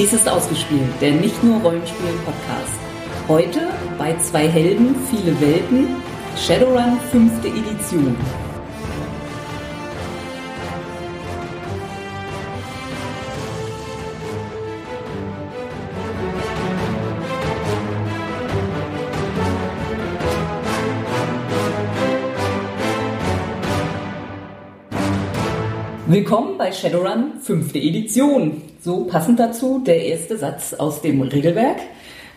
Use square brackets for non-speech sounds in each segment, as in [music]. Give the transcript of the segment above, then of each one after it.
Dies ist ausgespielt, der nicht nur Rollenspielen-Podcast. Heute bei zwei Helden, viele Welten, Shadowrun 5. Edition. Willkommen bei Shadowrun 5. Edition. So passend dazu der erste Satz aus dem Regelwerk.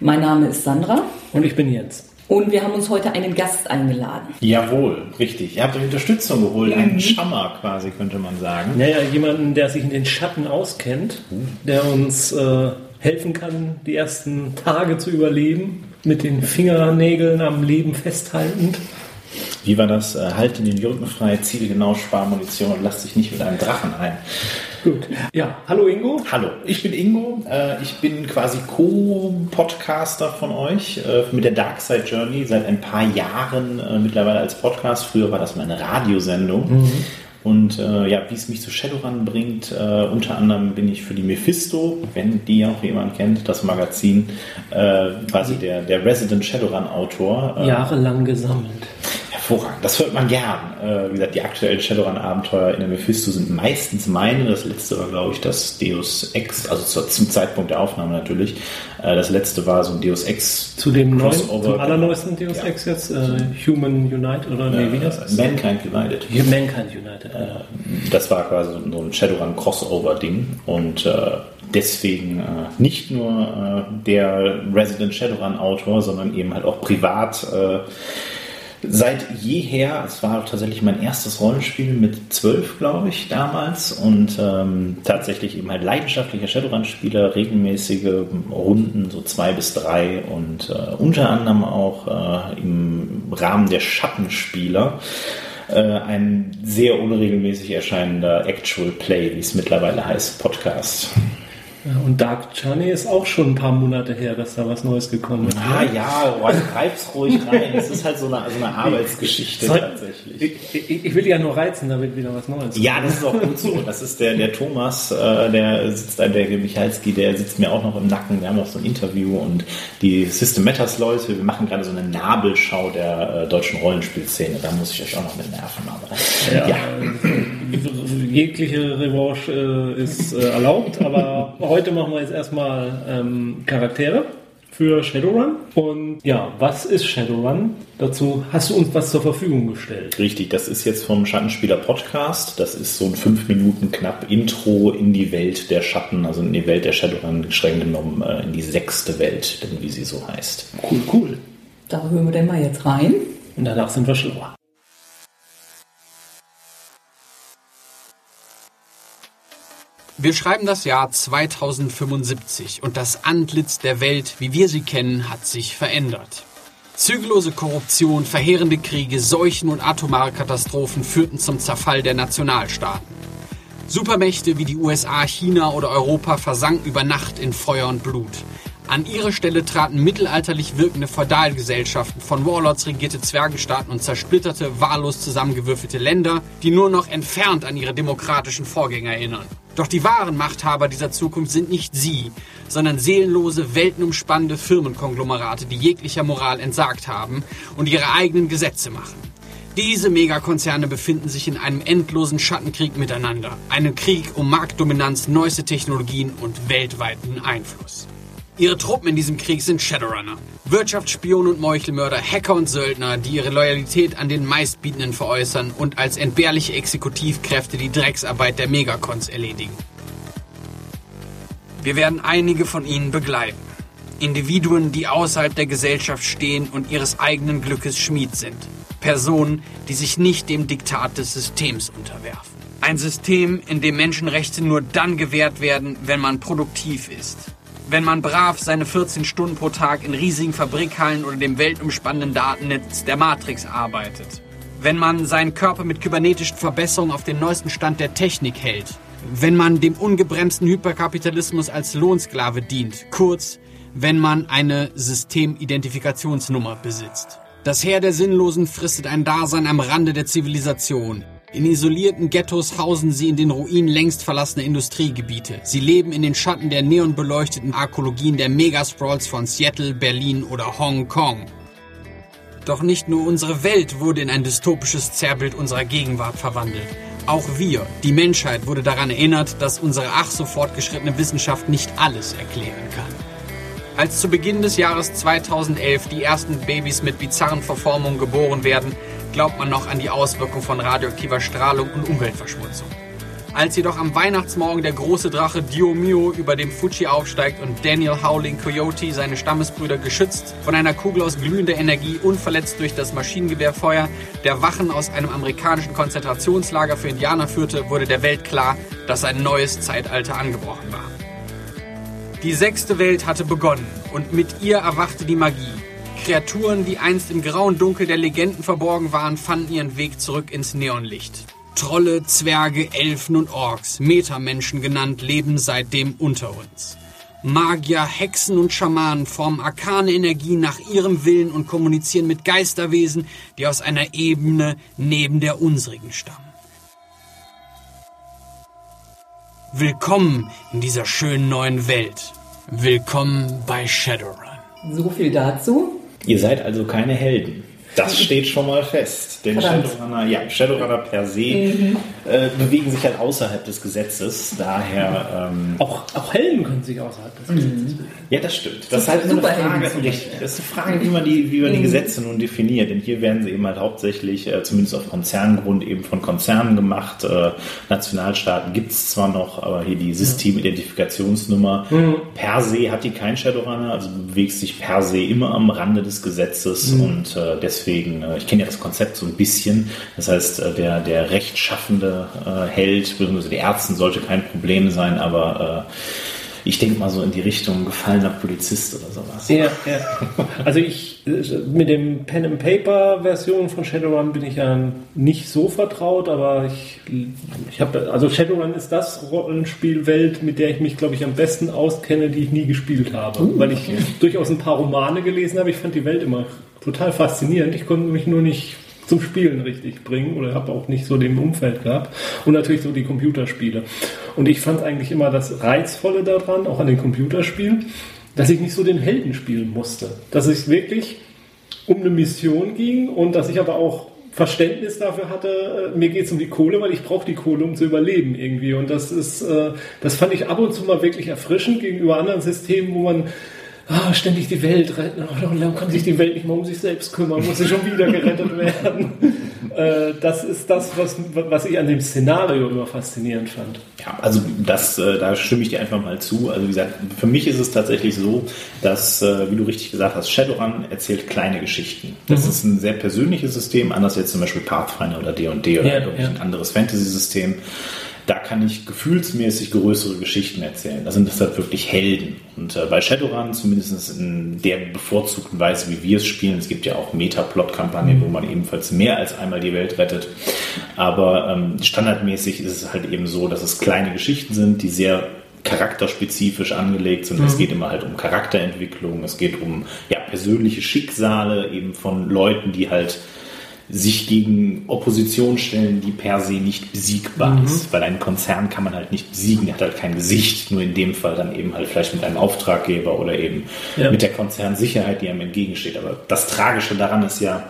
Mein Name ist Sandra. Und ich bin Jens. Und wir haben uns heute einen Gast eingeladen. Jawohl, richtig. Ihr habt euch Unterstützung geholt, einen Schammer quasi, könnte man sagen. Naja, jemanden, der sich in den Schatten auskennt, der uns äh, helfen kann, die ersten Tage zu überleben, mit den Fingernägeln am Leben festhaltend. Wie war das? Äh, Halte den Jürgen frei, ziele genau, spar Munition und lass dich nicht mit einem Drachen ein. Gut. Ja, hallo Ingo. Hallo, ich bin Ingo. Äh, Ich bin quasi Co-Podcaster von euch äh, mit der Dark Side Journey seit ein paar Jahren äh, mittlerweile als Podcast. Früher war das mal eine Radiosendung. Und äh, ja, wie es mich zu Shadowrun bringt, äh, unter anderem bin ich für die Mephisto, wenn die auch jemand kennt, das Magazin, äh, quasi der, der Resident Shadowrun-Autor. Äh, Jahrelang gesammelt. Hervorragend, das hört man gern. Äh, wie gesagt, die aktuellen Shadowrun-Abenteuer in der Mephisto sind meistens meine. Das letzte war, glaube ich, das Deus Ex, also zu, zum Zeitpunkt der Aufnahme natürlich. Äh, das letzte war so ein Deus Ex Zu dem neuen, Crossover. zum allerneuesten Deus Ja. Ex jetzt, äh, Human United, oder nee, wie heißt das? Äh, Mankind United. Mankind United. Äh, Das war quasi so ein Shadowrun-Crossover-Ding. Und äh, deswegen äh, nicht nur äh, der Resident Shadowrun-Autor, sondern eben halt auch privat äh, seit jeher. Es war tatsächlich mein erstes Rollenspiel mit zwölf, glaube ich, damals. Und ähm, tatsächlich eben halt leidenschaftlicher Shadowrun-Spieler, regelmäßige Runden, so zwei bis drei. Und äh, unter anderem auch äh, im Rahmen der Schattenspieler äh, ein sehr unregelmäßig erscheinender Actual Play, wie es mittlerweile heißt, Podcast. Ja, und Dark Journey ist auch schon ein paar Monate her, dass da was Neues gekommen ist. Ah ja, reib's ruhig rein. Es ist halt so eine, so eine Arbeitsgeschichte Soll- tatsächlich. Ich, ich, ich will ja nur reizen, damit wieder was Neues Ja, das ist auch gut so. Das ist der, der Thomas, äh, der sitzt da, der Michalski, der sitzt mir auch noch im Nacken. Wir haben noch so ein Interview und die System Matters Leute, wir machen gerade so eine Nabelschau der äh, deutschen Rollenspielszene. Da muss ich euch auch noch mit nerven. Aber Ja, ja. Jegliche Revanche äh, ist äh, erlaubt, aber [laughs] heute machen wir jetzt erstmal ähm, Charaktere für Shadowrun. Und ja, was ist Shadowrun? Dazu hast du uns was zur Verfügung gestellt. Richtig, das ist jetzt vom Schattenspieler Podcast. Das ist so ein fünf Minuten knapp Intro in die Welt der Schatten, also in die Welt der Shadowrun, streng genommen äh, in die sechste Welt, denn wie sie so heißt. Cool, cool. Da hören wir denn mal jetzt rein. Und danach sind wir schlauer. Wir schreiben das Jahr 2075 und das Antlitz der Welt, wie wir sie kennen, hat sich verändert. Zügellose Korruption, verheerende Kriege, Seuchen und atomare Katastrophen führten zum Zerfall der Nationalstaaten. Supermächte wie die USA, China oder Europa versanken über Nacht in Feuer und Blut. An ihre Stelle traten mittelalterlich wirkende Feudalgesellschaften, von Warlords regierte Zwergenstaaten und zersplitterte, wahllos zusammengewürfelte Länder, die nur noch entfernt an ihre demokratischen Vorgänger erinnern. Doch die wahren Machthaber dieser Zukunft sind nicht sie, sondern seelenlose, weltenumspannende Firmenkonglomerate, die jeglicher Moral entsagt haben und ihre eigenen Gesetze machen. Diese Megakonzerne befinden sich in einem endlosen Schattenkrieg miteinander. Einem Krieg um Marktdominanz, neueste Technologien und weltweiten Einfluss. Ihre Truppen in diesem Krieg sind Shadowrunner. Wirtschaftsspione und Meuchelmörder, Hacker und Söldner, die ihre Loyalität an den Meistbietenden veräußern und als entbehrliche Exekutivkräfte die Drecksarbeit der Megacons erledigen. Wir werden einige von ihnen begleiten. Individuen, die außerhalb der Gesellschaft stehen und ihres eigenen Glückes Schmied sind. Personen, die sich nicht dem Diktat des Systems unterwerfen. Ein System, in dem Menschenrechte nur dann gewährt werden, wenn man produktiv ist. Wenn man brav seine 14 Stunden pro Tag in riesigen Fabrikhallen oder dem weltumspannenden Datennetz der Matrix arbeitet. Wenn man seinen Körper mit kybernetischen Verbesserungen auf den neuesten Stand der Technik hält. Wenn man dem ungebremsten Hyperkapitalismus als Lohnsklave dient. Kurz, wenn man eine Systemidentifikationsnummer besitzt. Das Heer der Sinnlosen fristet ein Dasein am Rande der Zivilisation. In isolierten Ghettos hausen sie in den Ruinen längst verlassener Industriegebiete. Sie leben in den Schatten der neonbeleuchteten Arkologien der Megasprawls von Seattle, Berlin oder Hongkong. Doch nicht nur unsere Welt wurde in ein dystopisches Zerrbild unserer Gegenwart verwandelt. Auch wir, die Menschheit, wurde daran erinnert, dass unsere ach so fortgeschrittene Wissenschaft nicht alles erklären kann. Als zu Beginn des Jahres 2011 die ersten Babys mit bizarren Verformungen geboren werden, glaubt man noch an die Auswirkung von radioaktiver Strahlung und Umweltverschmutzung. Als jedoch am Weihnachtsmorgen der große Drache Diomio über dem Fuji aufsteigt und Daniel Howling Coyote seine Stammesbrüder geschützt von einer Kugel aus glühender Energie unverletzt durch das Maschinengewehrfeuer der Wachen aus einem amerikanischen Konzentrationslager für Indianer führte, wurde der Welt klar, dass ein neues Zeitalter angebrochen war. Die sechste Welt hatte begonnen und mit ihr erwachte die Magie. Kreaturen, die einst im grauen Dunkel der Legenden verborgen waren, fanden ihren Weg zurück ins Neonlicht. Trolle, Zwerge, Elfen und Orks, Metamenschen genannt, leben seitdem unter uns. Magier, Hexen und Schamanen formen arkane Energien nach ihrem Willen und kommunizieren mit Geisterwesen, die aus einer Ebene neben der unsrigen stammen. Willkommen in dieser schönen neuen Welt. Willkommen bei Shadowrun. So viel dazu. Ihr seid also keine Helden. Das steht schon mal fest. Denn Verdammt. Shadowrunner, ja, Shadowrunner per se äh, bewegen sich halt außerhalb des Gesetzes. Daher, ähm, Auch, auch Helden können sich außerhalb des Gesetzes bewegen. ja, das stimmt. Das ist halt eine Frage, richtig, das ist eine Frage, wie man die, wie man die Gesetze nun definiert. Denn hier werden sie eben halt hauptsächlich, äh, zumindest auf Konzerngrund, eben von Konzernen gemacht. Äh, Nationalstaaten gibt es zwar noch, aber hier die Systemidentifikationsnummer per se hat die kein Shadowrunner, also bewegt sich per se immer am Rande des Gesetzes und äh, deswegen, äh, ich kenne ja das Konzept so ein bisschen, das heißt, äh, der, der rechtschaffende äh, Held, beziehungsweise die Ärzten sollte kein Problem sein, aber ich denke mal so in die Richtung gefallener Polizist oder sowas. Ja, ja. Also ich mit dem Pen and Paper Version von Shadowrun bin ich ja nicht so vertraut, aber ich, ich habe also Shadowrun ist das Rollenspielwelt, mit der ich mich glaube ich am besten auskenne, die ich nie gespielt habe, weil ich durchaus ein paar Romane gelesen habe. Ich fand die Welt immer total faszinierend. Ich konnte mich nur nicht zum Spielen richtig bringen oder habe auch nicht so den Umfeld gehabt und natürlich so die Computerspiele. Und ich fand eigentlich immer das Reizvolle daran, auch an den Computerspielen, dass ich nicht so den Helden spielen musste. Dass es wirklich um eine Mission ging und dass ich aber auch Verständnis dafür hatte, äh, mir geht es um die Kohle, weil ich brauche die Kohle, um zu überleben irgendwie. Und das ist, äh, das fand ich ab und zu mal wirklich erfrischend gegenüber anderen Systemen, wo man ah, ständig die Welt retten, oh, dann kann sich die Welt nicht mal um sich selbst kümmern, muss sie schon wieder gerettet werden. [laughs] äh, das ist das, was, was ich an dem Szenario immer faszinierend fand. Ja, also das, äh, da stimme ich dir einfach mal zu. Also wie gesagt, für mich ist es tatsächlich so, dass, äh, wie du richtig gesagt hast, Shadowrun erzählt kleine Geschichten. Das ist ein sehr persönliches System, anders jetzt zum Beispiel Pathfinder oder D&D oder Ja, irgendwie ja. ein anderes Fantasy-System. Da kann ich gefühlsmäßig größere Geschichten erzählen. Da sind das halt wirklich Helden. Und äh, bei Shadowrun, zumindest in der bevorzugten Weise, wie wir es spielen, es gibt ja auch Meta-Plot-Kampagnen, wo man ebenfalls mehr als einmal die Welt rettet. Aber ähm, standardmäßig ist es halt eben so, dass es kleine Geschichten sind, die sehr charakterspezifisch angelegt sind. Es geht immer halt um Charakterentwicklung, es geht um ja, persönliche Schicksale eben von Leuten, die halt sich gegen Opposition stellen, die per se nicht besiegbar ist. Weil ein Konzern kann man halt nicht besiegen, der hat halt kein Gesicht, nur in dem Fall dann eben halt vielleicht mit einem Auftraggeber oder eben Ja. mit der Konzernsicherheit, die einem entgegensteht. Aber das Tragische daran ist ja,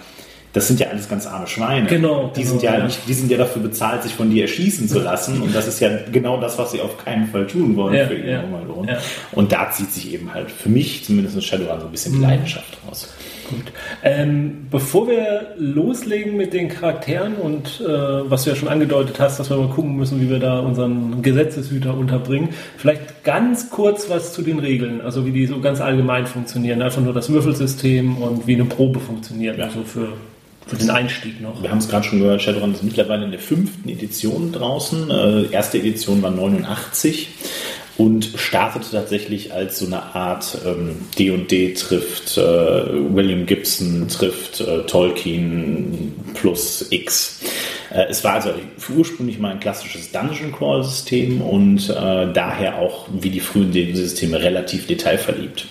das sind ja alles ganz arme Schweine. Genau, Die genau, sind ja, ja. nicht, die sind ja dafür bezahlt, sich von dir erschießen zu lassen. Und das ist ja genau das, was sie auf keinen Fall tun wollen Ja, für ihren ja, Hungerlohn. ja. Und da zieht sich eben halt für mich, zumindest in Shadowrun, so ein bisschen die Mhm. Leidenschaft raus. Gut. Ähm, bevor wir loslegen mit den Charakteren und äh, was du ja schon angedeutet hast, dass wir mal gucken müssen, wie wir da unseren Gesetzeshüter unterbringen, vielleicht ganz kurz was zu den Regeln, also wie die so ganz allgemein funktionieren, einfach nur das Würfelsystem und wie eine Probe funktioniert, Ja. also für, für den Einstieg noch. Wir haben es gerade schon gehört, Shadowrun ist mittlerweile in der fünften Edition draußen. Äh, erste Edition war 89 und startete tatsächlich als so eine Art ähm, D&D trifft äh, William Gibson trifft äh, Tolkien plus X. Äh, es war also ursprünglich mal ein klassisches Dungeon Crawl System und äh, daher auch wie die frühen D&D-Systeme relativ detailverliebt.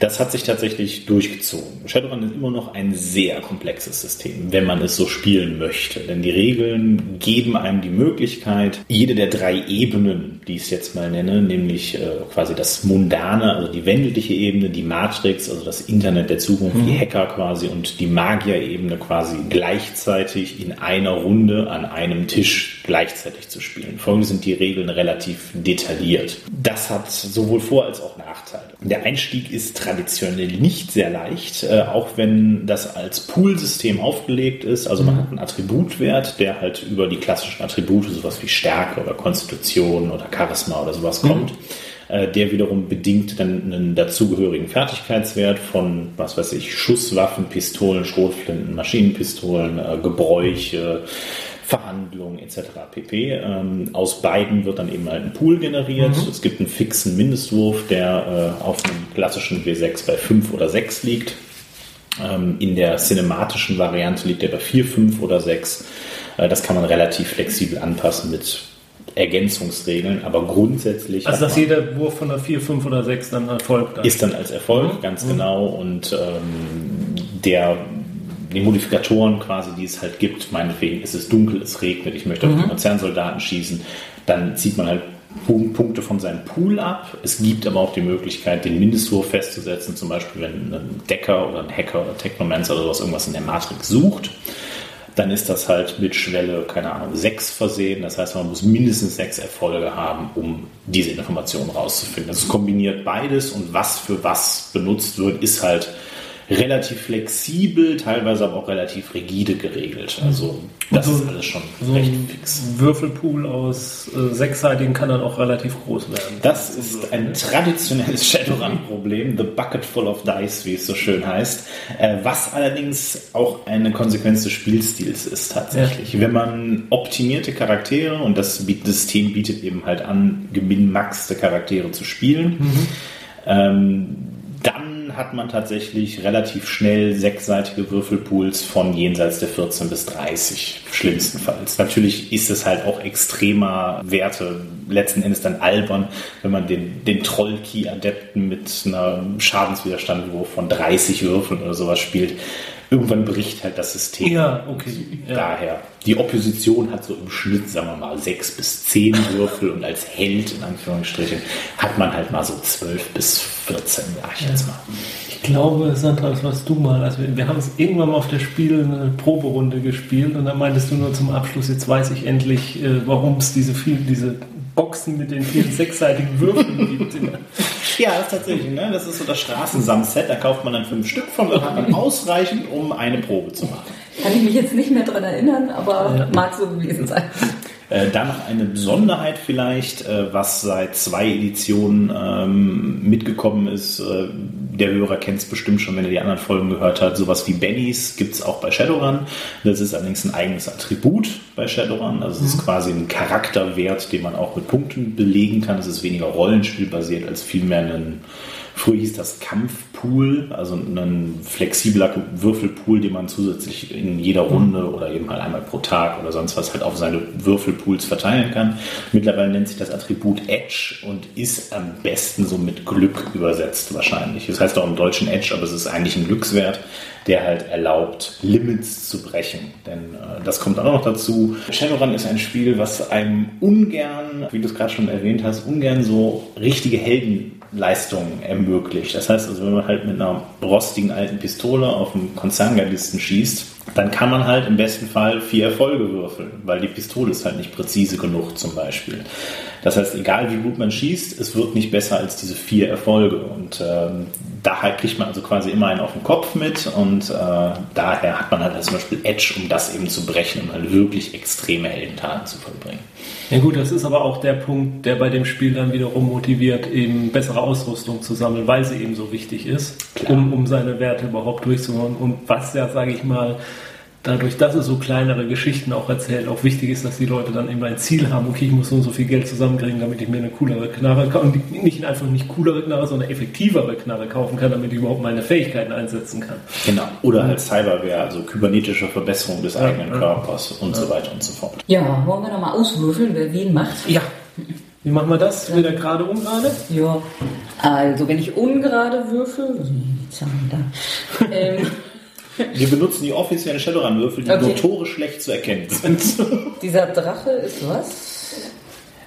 Das hat sich tatsächlich durchgezogen. Shadowrun ist immer noch ein sehr komplexes System, wenn man es so spielen möchte. Denn die Regeln geben einem die Möglichkeit, jede der drei Ebenen, die ich es jetzt mal nenne, nämlich äh, quasi das Mundane, also die wendliche Ebene, die Matrix, also das Internet der Zukunft, mhm. die Hacker quasi und die Magier-Ebene quasi gleichzeitig in einer Runde an einem Tisch gleichzeitig zu spielen. Folgende sind die Regeln relativ detailliert. Das hat sowohl Vor- als auch Nachteile. Der Einstieg ist traditionell nicht sehr leicht, äh, auch wenn das als Poolsystem aufgelegt ist. Also man mhm. hat einen Attributwert, der halt über die klassischen Attribute, sowas wie Stärke oder Konstitution oder Charisma oder sowas mhm. kommt. Äh, der wiederum bedingt dann einen dazugehörigen Fertigkeitswert von, was weiß ich, Schusswaffen, Pistolen, Schrotflinten, Maschinenpistolen, äh, Gebräuche, Verhandlungen etc. pp. Ähm, aus beiden wird dann eben halt ein Pool generiert. Mhm. Es gibt einen fixen Mindestwurf, der äh, auf einem klassischen W6 bei 5 oder 6 liegt. Ähm, in der cinematischen Variante liegt er bei 4, 5 oder 6. Äh, das kann man relativ flexibel anpassen mit Ergänzungsregeln, aber grundsätzlich. Also, dass jeder Wurf von der 4, 5 oder 6 dann erfolgt. Ist dann als Erfolg, mhm. ganz mhm. genau. Und ähm, der die Modifikatoren quasi, die es halt gibt, meinetwegen ist es dunkel, es regnet, ich möchte mhm. auf die Konzernsoldaten schießen, dann zieht man halt Punkte von seinem Pool ab. Es gibt aber auch die Möglichkeit, den Mindestwurf festzusetzen, zum Beispiel wenn ein Decker oder ein Hacker oder Technomancer oder sowas irgendwas in der Matrix sucht. Dann ist das halt mit Schwelle, keine Ahnung, sechs versehen. Das heißt, man muss mindestens sechs Erfolge haben, um diese Informationen rauszufinden. Das kombiniert beides und was für was benutzt wird, ist halt relativ flexibel, teilweise aber auch relativ rigide geregelt. Also das so, ist alles schon so recht fix. Ein Würfelpool aus äh, sechsseitigen kann dann auch relativ groß werden. Das ist ein traditionelles [laughs] Shadowrun-Problem, the bucket full of dice, wie es so schön heißt, äh, was allerdings auch eine Konsequenz des Spielstils ist tatsächlich. Ja. Wenn man optimierte Charaktere, und das System bietet eben halt an, gewinnmaxte Charaktere zu spielen, mhm. ähm, hat man tatsächlich relativ schnell sechsseitige Würfelpools von jenseits der 14 bis 30, schlimmstenfalls. Natürlich ist es halt auch extremer Werte, letzten Endes dann albern, wenn man den, den Troll-Key-Adepten mit einer Schadenswiderstandwurf von 30 Würfeln oder sowas spielt irgendwann bricht halt das System. Ja, okay. Ja. Daher. Die Opposition hat so im Schnitt, sagen wir mal, sechs bis zehn Würfel und als Held, in Anführungsstrichen, hat man halt mal so zwölf bis 14, sag ich jetzt mal. Ich glaube, Sandra, das warst du mal. Also wir, wir haben es irgendwann mal auf der Spiel eine Proberunde gespielt und dann meintest du nur zum Abschluss, jetzt weiß ich endlich, äh, warum es diese viel, diese Boxen mit den vielen sechsseitigen Würfeln gibt. Ja, [laughs] das ist tatsächlich, ne? Das ist so das Straßensamset. Da kauft man dann fünf Stück von und hat man ausreichend, um eine Probe zu machen. Kann ich mich jetzt nicht mehr daran erinnern, aber ja. mag so gewesen sein. Äh, dann noch eine Besonderheit vielleicht, äh, was seit zwei Editionen ähm, mitgekommen ist. Äh, der Hörer kennt es bestimmt schon, wenn er die anderen Folgen gehört hat. Sowas wie Bennys gibt es auch bei Shadowrun. Das ist allerdings ein eigenes Attribut bei Shadowrun. Also es ist mhm. quasi ein Charakterwert, den man auch mit Punkten belegen kann. Es ist weniger rollenspielbasiert als vielmehr ein Früher hieß das Kampfpool, also ein flexibler Würfelpool, den man zusätzlich in jeder. Runde oder eben halt einmal pro Tag oder sonst was halt auf seine Würfelpools verteilen kann. Mittlerweile nennt sich das Attribut Edge und ist am besten so mit Glück übersetzt wahrscheinlich. Das heißt auch im Deutschen Edge, aber es ist eigentlich ein Glückswert, der halt erlaubt, Limits zu brechen. Denn äh, das kommt auch noch dazu. Shadowrun ist ein Spiel, was einem ungern, wie du es gerade schon erwähnt hast, ungern so richtige Helden Leistungen ermöglicht. Das heißt also, wenn man halt mit einer rostigen alten Pistole auf einen Konzerngardisten schießt, dann kann man halt im besten Fall vier Erfolge würfeln, weil die Pistole ist halt nicht präzise genug zum Beispiel. Das heißt, egal wie gut man schießt, es wird nicht besser als diese vier Erfolge. Und ähm, daher kriegt man also quasi immer einen auf den Kopf mit und äh, daher hat man halt zum Beispiel Edge, um das eben zu brechen und halt wirklich extreme Heldentaten zu vollbringen. Ja gut, das ist aber auch der Punkt, der bei dem Spiel dann wiederum motiviert, eben bessere Ausrüstung zu sammeln, weil sie eben so wichtig ist, um, um seine Werte überhaupt durchzuholen. Und was ja, sage ich mal, dadurch, dass es so kleinere Geschichten auch erzählt, auch wichtig ist, dass die Leute dann eben ein Ziel haben, okay, ich muss so und so viel Geld zusammenkriegen, damit ich mir eine coolere Knarre kaufe. Und nicht einfach nicht coolere Knarre, sondern effektivere Knarre kaufen kann, damit ich überhaupt meine Fähigkeiten einsetzen kann. Genau. Oder als Cyberware, also kybernetische Verbesserung des ja, eigenen ja. Körpers und ja. so weiter und so fort. Ja, wollen wir nochmal auswürfeln, wer wen macht? Ja. Wie machen wir das? Wieder gerade um gerade? Ja. Also, wenn ich ungerade würfel, die Zahlen da. [laughs] ähm, Wir benutzen die offiziellen Shadowrun-Würfel, die Okay. notorisch schlecht zu erkennen [laughs] sind. dieser Drache ist was?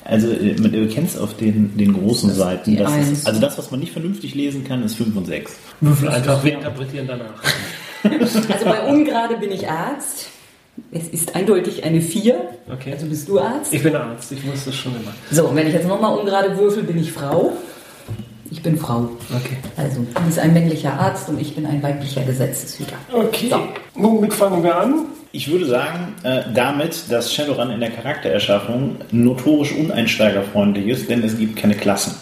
Also, äh, du kennst auf den, den großen Seiten, das ist, also das, was man nicht vernünftig lesen kann, ist 5 und 6. Würfel einfach, wir interpretieren danach. [laughs] Also bei ungerade bin ich Arzt. Es ist eindeutig eine 4. Okay. Also bist du Arzt. Ich bin Arzt, ich wusste es schon immer. So, und wenn ich jetzt nochmal ungerade würfel, bin ich Frau. Ich bin Frau. Okay. Also, du bist ein männlicher Arzt und ich bin ein weiblicher Gesetzeshüter. Okay. So. Womit fangen wir an? Ich würde sagen, äh, damit, dass Shadowrun in der Charaktererschaffung notorisch uneinsteigerfreundlich ist, denn es gibt keine Klassen.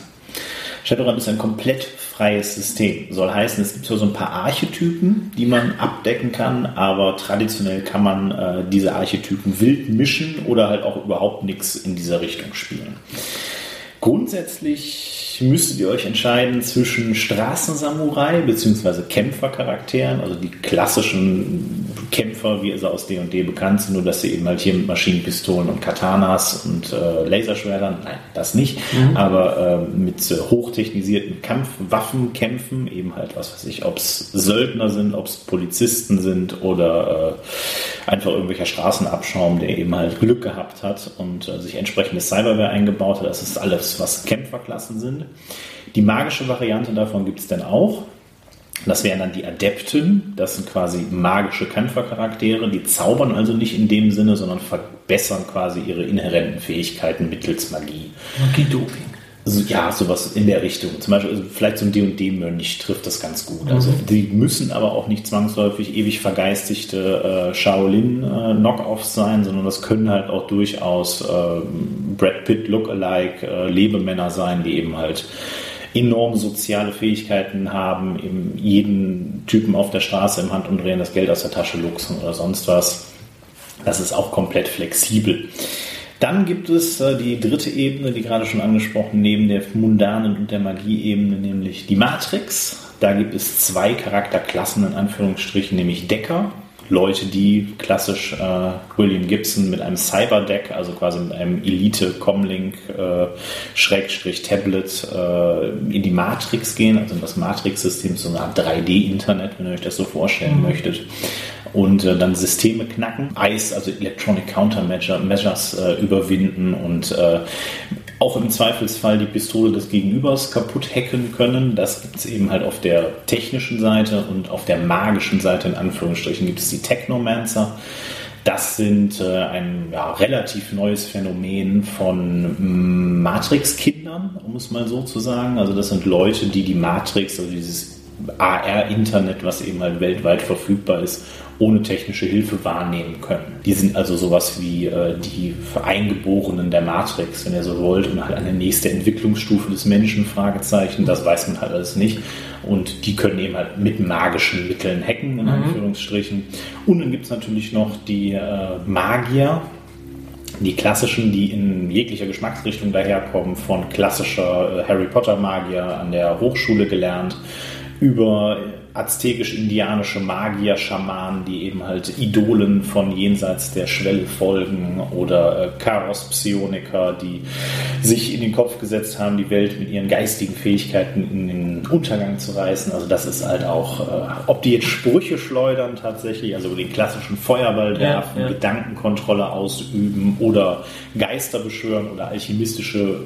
Shadowrun ist ein komplett freies System. Soll heißen, es gibt so ein paar Archetypen, die man abdecken kann, aber traditionell kann man äh, diese Archetypen wild mischen oder halt auch überhaupt nichts in dieser Richtung spielen. Grundsätzlich müsstet ihr euch entscheiden zwischen Straßensamurai bzw. Kämpfercharakteren, also die klassischen Kämpfer, wie sie aus D&D bekannt sind, nur dass sie eben halt hier mit Maschinenpistolen und Katanas und äh, Laserschwertern, nein, das nicht, aber äh, mit äh, hochtechnisierten Kampfwaffen kämpfen, eben halt, was weiß ich, ob es Söldner sind, ob es Polizisten sind oder äh, einfach irgendwelcher Straßenabschaum, der eben halt Glück gehabt hat und äh, sich entsprechendes Cyberware eingebaut hat. Das ist alles, was Kämpferklassen sind. Die magische Variante davon gibt es dann auch. Das wären dann die Adepten. Das sind quasi magische Kämpfercharaktere. Die zaubern also nicht in dem Sinne, sondern verbessern quasi ihre inhärenten Fähigkeiten mittels Magie. Magie-Doping. Also, ja, sowas in der Richtung. Zum Beispiel, also vielleicht so ein D&D-Mönch trifft das ganz gut. Also die müssen aber auch nicht zwangsläufig ewig vergeistigte äh, Shaolin-Knockoffs sein, sondern das können halt auch durchaus ähm, Brad Pitt Lookalike äh, Lebemänner sein, die eben halt enorme soziale Fähigkeiten haben, eben jeden Typen auf der Straße im Handumdrehen das Geld aus der Tasche luchsen oder sonst was. Das ist auch komplett flexibel. Dann gibt es äh, die dritte Ebene, die gerade schon angesprochen, neben der mundanen und der Magie-Ebene, nämlich die Matrix. Da gibt es zwei Charakterklassen in Anführungsstrichen, nämlich Decker. Leute, die klassisch äh, William Gibson mit einem Cyberdeck, also quasi mit einem Elite-Comlink äh, Schrägstrich Tablet äh, in die Matrix gehen, also in das Matrix-System, so eine Art 3D-Internet, wenn ihr euch das so vorstellen möchtet und äh, dann Systeme knacken, ICE, also Electronic Countermeasures äh, überwinden und äh, auch im Zweifelsfall die Pistole des Gegenübers kaputt hacken können. Das gibt es eben halt auf der technischen Seite und auf der magischen Seite in Anführungsstrichen gibt es die Technomancer. Das sind äh, ein ja, relativ neues Phänomen von Matrix-Kindern, um es mal so zu sagen. Also das sind Leute, die die Matrix, also dieses AR-Internet, was eben halt weltweit verfügbar ist, ohne technische Hilfe wahrnehmen können. Die sind also sowas wie äh, die Eingeborenen der Matrix, wenn ihr so wollt, und halt eine nächste Entwicklungsstufe des Menschen, Fragezeichen, das weiß man halt alles nicht. Und die können eben halt mit magischen Mitteln hacken, in Anführungsstrichen. Und dann gibt es natürlich noch die äh, Magier, die klassischen, die in jeglicher Geschmacksrichtung daherkommen, von klassischer äh, Harry Potter Magier an der Hochschule gelernt, über aztekisch-indianische Magier, Schamanen, die eben halt Idolen von jenseits der Schwelle folgen oder äh, Chaos-Psioniker, die sich in den Kopf gesetzt haben, die Welt mit ihren geistigen Fähigkeiten in den Untergang zu reißen. Also das ist halt auch, äh, ob die jetzt Sprüche schleudern tatsächlich, also den klassischen Feuerball werfen, ja. Gedankenkontrolle ausüben oder Geister beschwören oder alchemistische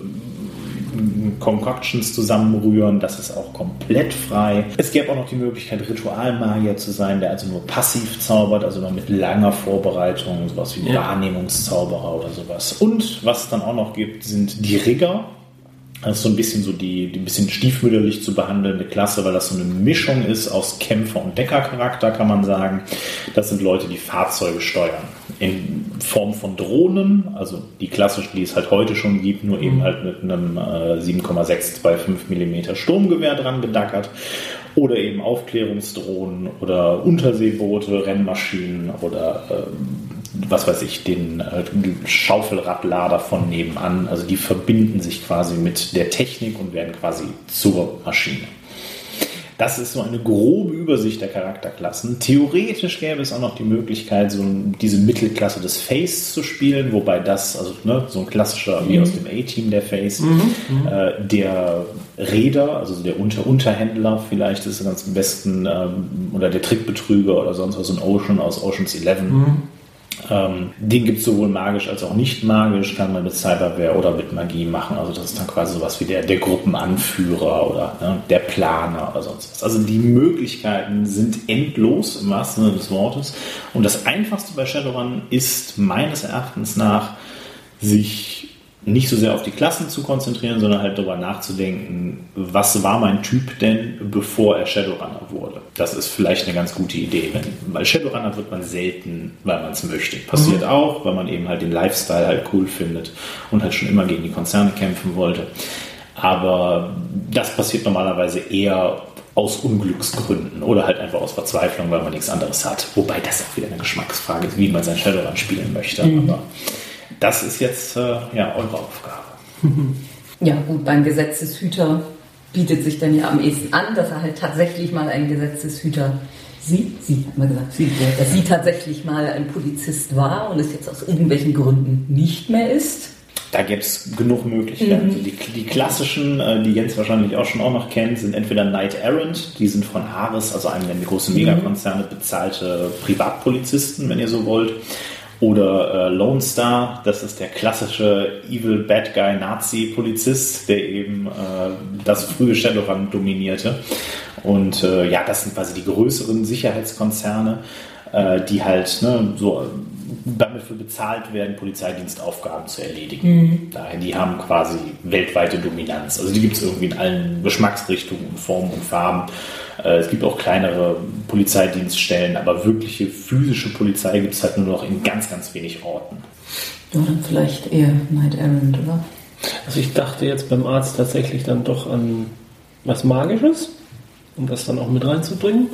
Concoctions zusammenrühren, das ist auch komplett frei. Es gäbe auch noch die Möglichkeit, Ritualmagier zu sein, der also nur passiv zaubert, also nur mit langer Vorbereitung, sowas wie Ja. Wahrnehmungszauberer oder sowas. Und was es dann auch noch gibt, sind die Rigger. Das ist so ein bisschen so die, die ein bisschen stiefmütterlich zu behandelnde Klasse, weil das so eine Mischung ist aus Kämpfer- und Deckercharakter, kann man sagen. Das sind Leute, die Fahrzeuge steuern. In Form von Drohnen, also die klassischen, die es halt heute schon gibt, nur eben halt mit einem äh, 7,625 mm Sturmgewehr dran gedackert. Oder eben Aufklärungsdrohnen oder Unterseeboote, Rennmaschinen oder ähm, was weiß ich, den äh, Schaufelradlader von nebenan. Also die verbinden sich quasi mit der Technik und werden quasi zur Maschine. das ist so eine grobe Übersicht der Charakterklassen. Theoretisch gäbe es auch noch die Möglichkeit, so diese Mittelklasse des Face zu spielen, wobei das, also ne, so ein klassischer wie aus dem A-Team der Face, äh, der Räder, also der Unter Unterhändler vielleicht ist ganz am besten, ähm, oder der Trickbetrüger oder sonst was, ein Ocean aus Oceans 11. Ähm, den gibt es sowohl magisch als auch nicht magisch, kann man mit Cyberware oder mit Magie machen. Also das ist dann quasi sowas wie der, der Gruppenanführer oder ne, der Planer oder sonst was. Also die Möglichkeiten sind endlos im wahrsten Sinne des Wortes. Und das Einfachste bei Shadowrun ist meines Erachtens nach, sich nicht so sehr auf die Klassen zu konzentrieren, sondern halt darüber nachzudenken, was war mein Typ denn, bevor er Shadowrunner wurde. Das ist vielleicht eine ganz gute Idee. Wenn, weil Shadowrunner wird man selten, weil man es möchte. Passiert mhm. auch, weil man eben halt den Lifestyle halt cool findet und halt schon immer gegen die Konzerne kämpfen wollte. Aber das passiert normalerweise eher aus Unglücksgründen oder halt einfach aus Verzweiflung, weil man nichts anderes hat. Wobei das auch wieder eine Geschmacksfrage ist, wie man sein Shadowrun spielen möchte. Mhm. Aber das ist jetzt äh, ja eure Aufgabe. [laughs] Ja, gut, beim Gesetzeshüter bietet sich dann ja am ehesten an, dass er halt tatsächlich mal ein Gesetzeshüter sieht. Sie hat mal gesagt, sie, dass sie tatsächlich mal ein Polizist war und es jetzt aus irgendwelchen Gründen nicht mehr ist. Da gäbe es genug Möglichkeiten. Mhm. Die, die, klassischen, äh, die Jens wahrscheinlich auch schon auch noch kennt, sind entweder Knight Errant, die sind von Ares, also einem der großen mhm. Megakonzerne, bezahlte Privatpolizisten, wenn ihr so wollt. Oder äh, Lone Star, das ist der klassische Evil Bad Guy Nazi-Polizist, der eben äh, das frühe Shadowrun dominierte. Und äh, ja, das sind quasi die größeren Sicherheitskonzerne, äh, die halt ne, so damit für bezahlt werden, Polizeidienstaufgaben zu erledigen. Mhm. Daher, die haben quasi weltweite Dominanz. Also die gibt es irgendwie in allen Geschmacksrichtungen und Formen und Farben. Äh, es gibt auch kleinere Polizeidienststellen, aber wirkliche physische Polizei gibt es halt nur noch in ganz, ganz wenig Orten. Ja, dann vielleicht eher Night Errand, oder? Also ich dachte jetzt beim Arzt tatsächlich dann doch an was Magisches, um das dann auch mit reinzubringen.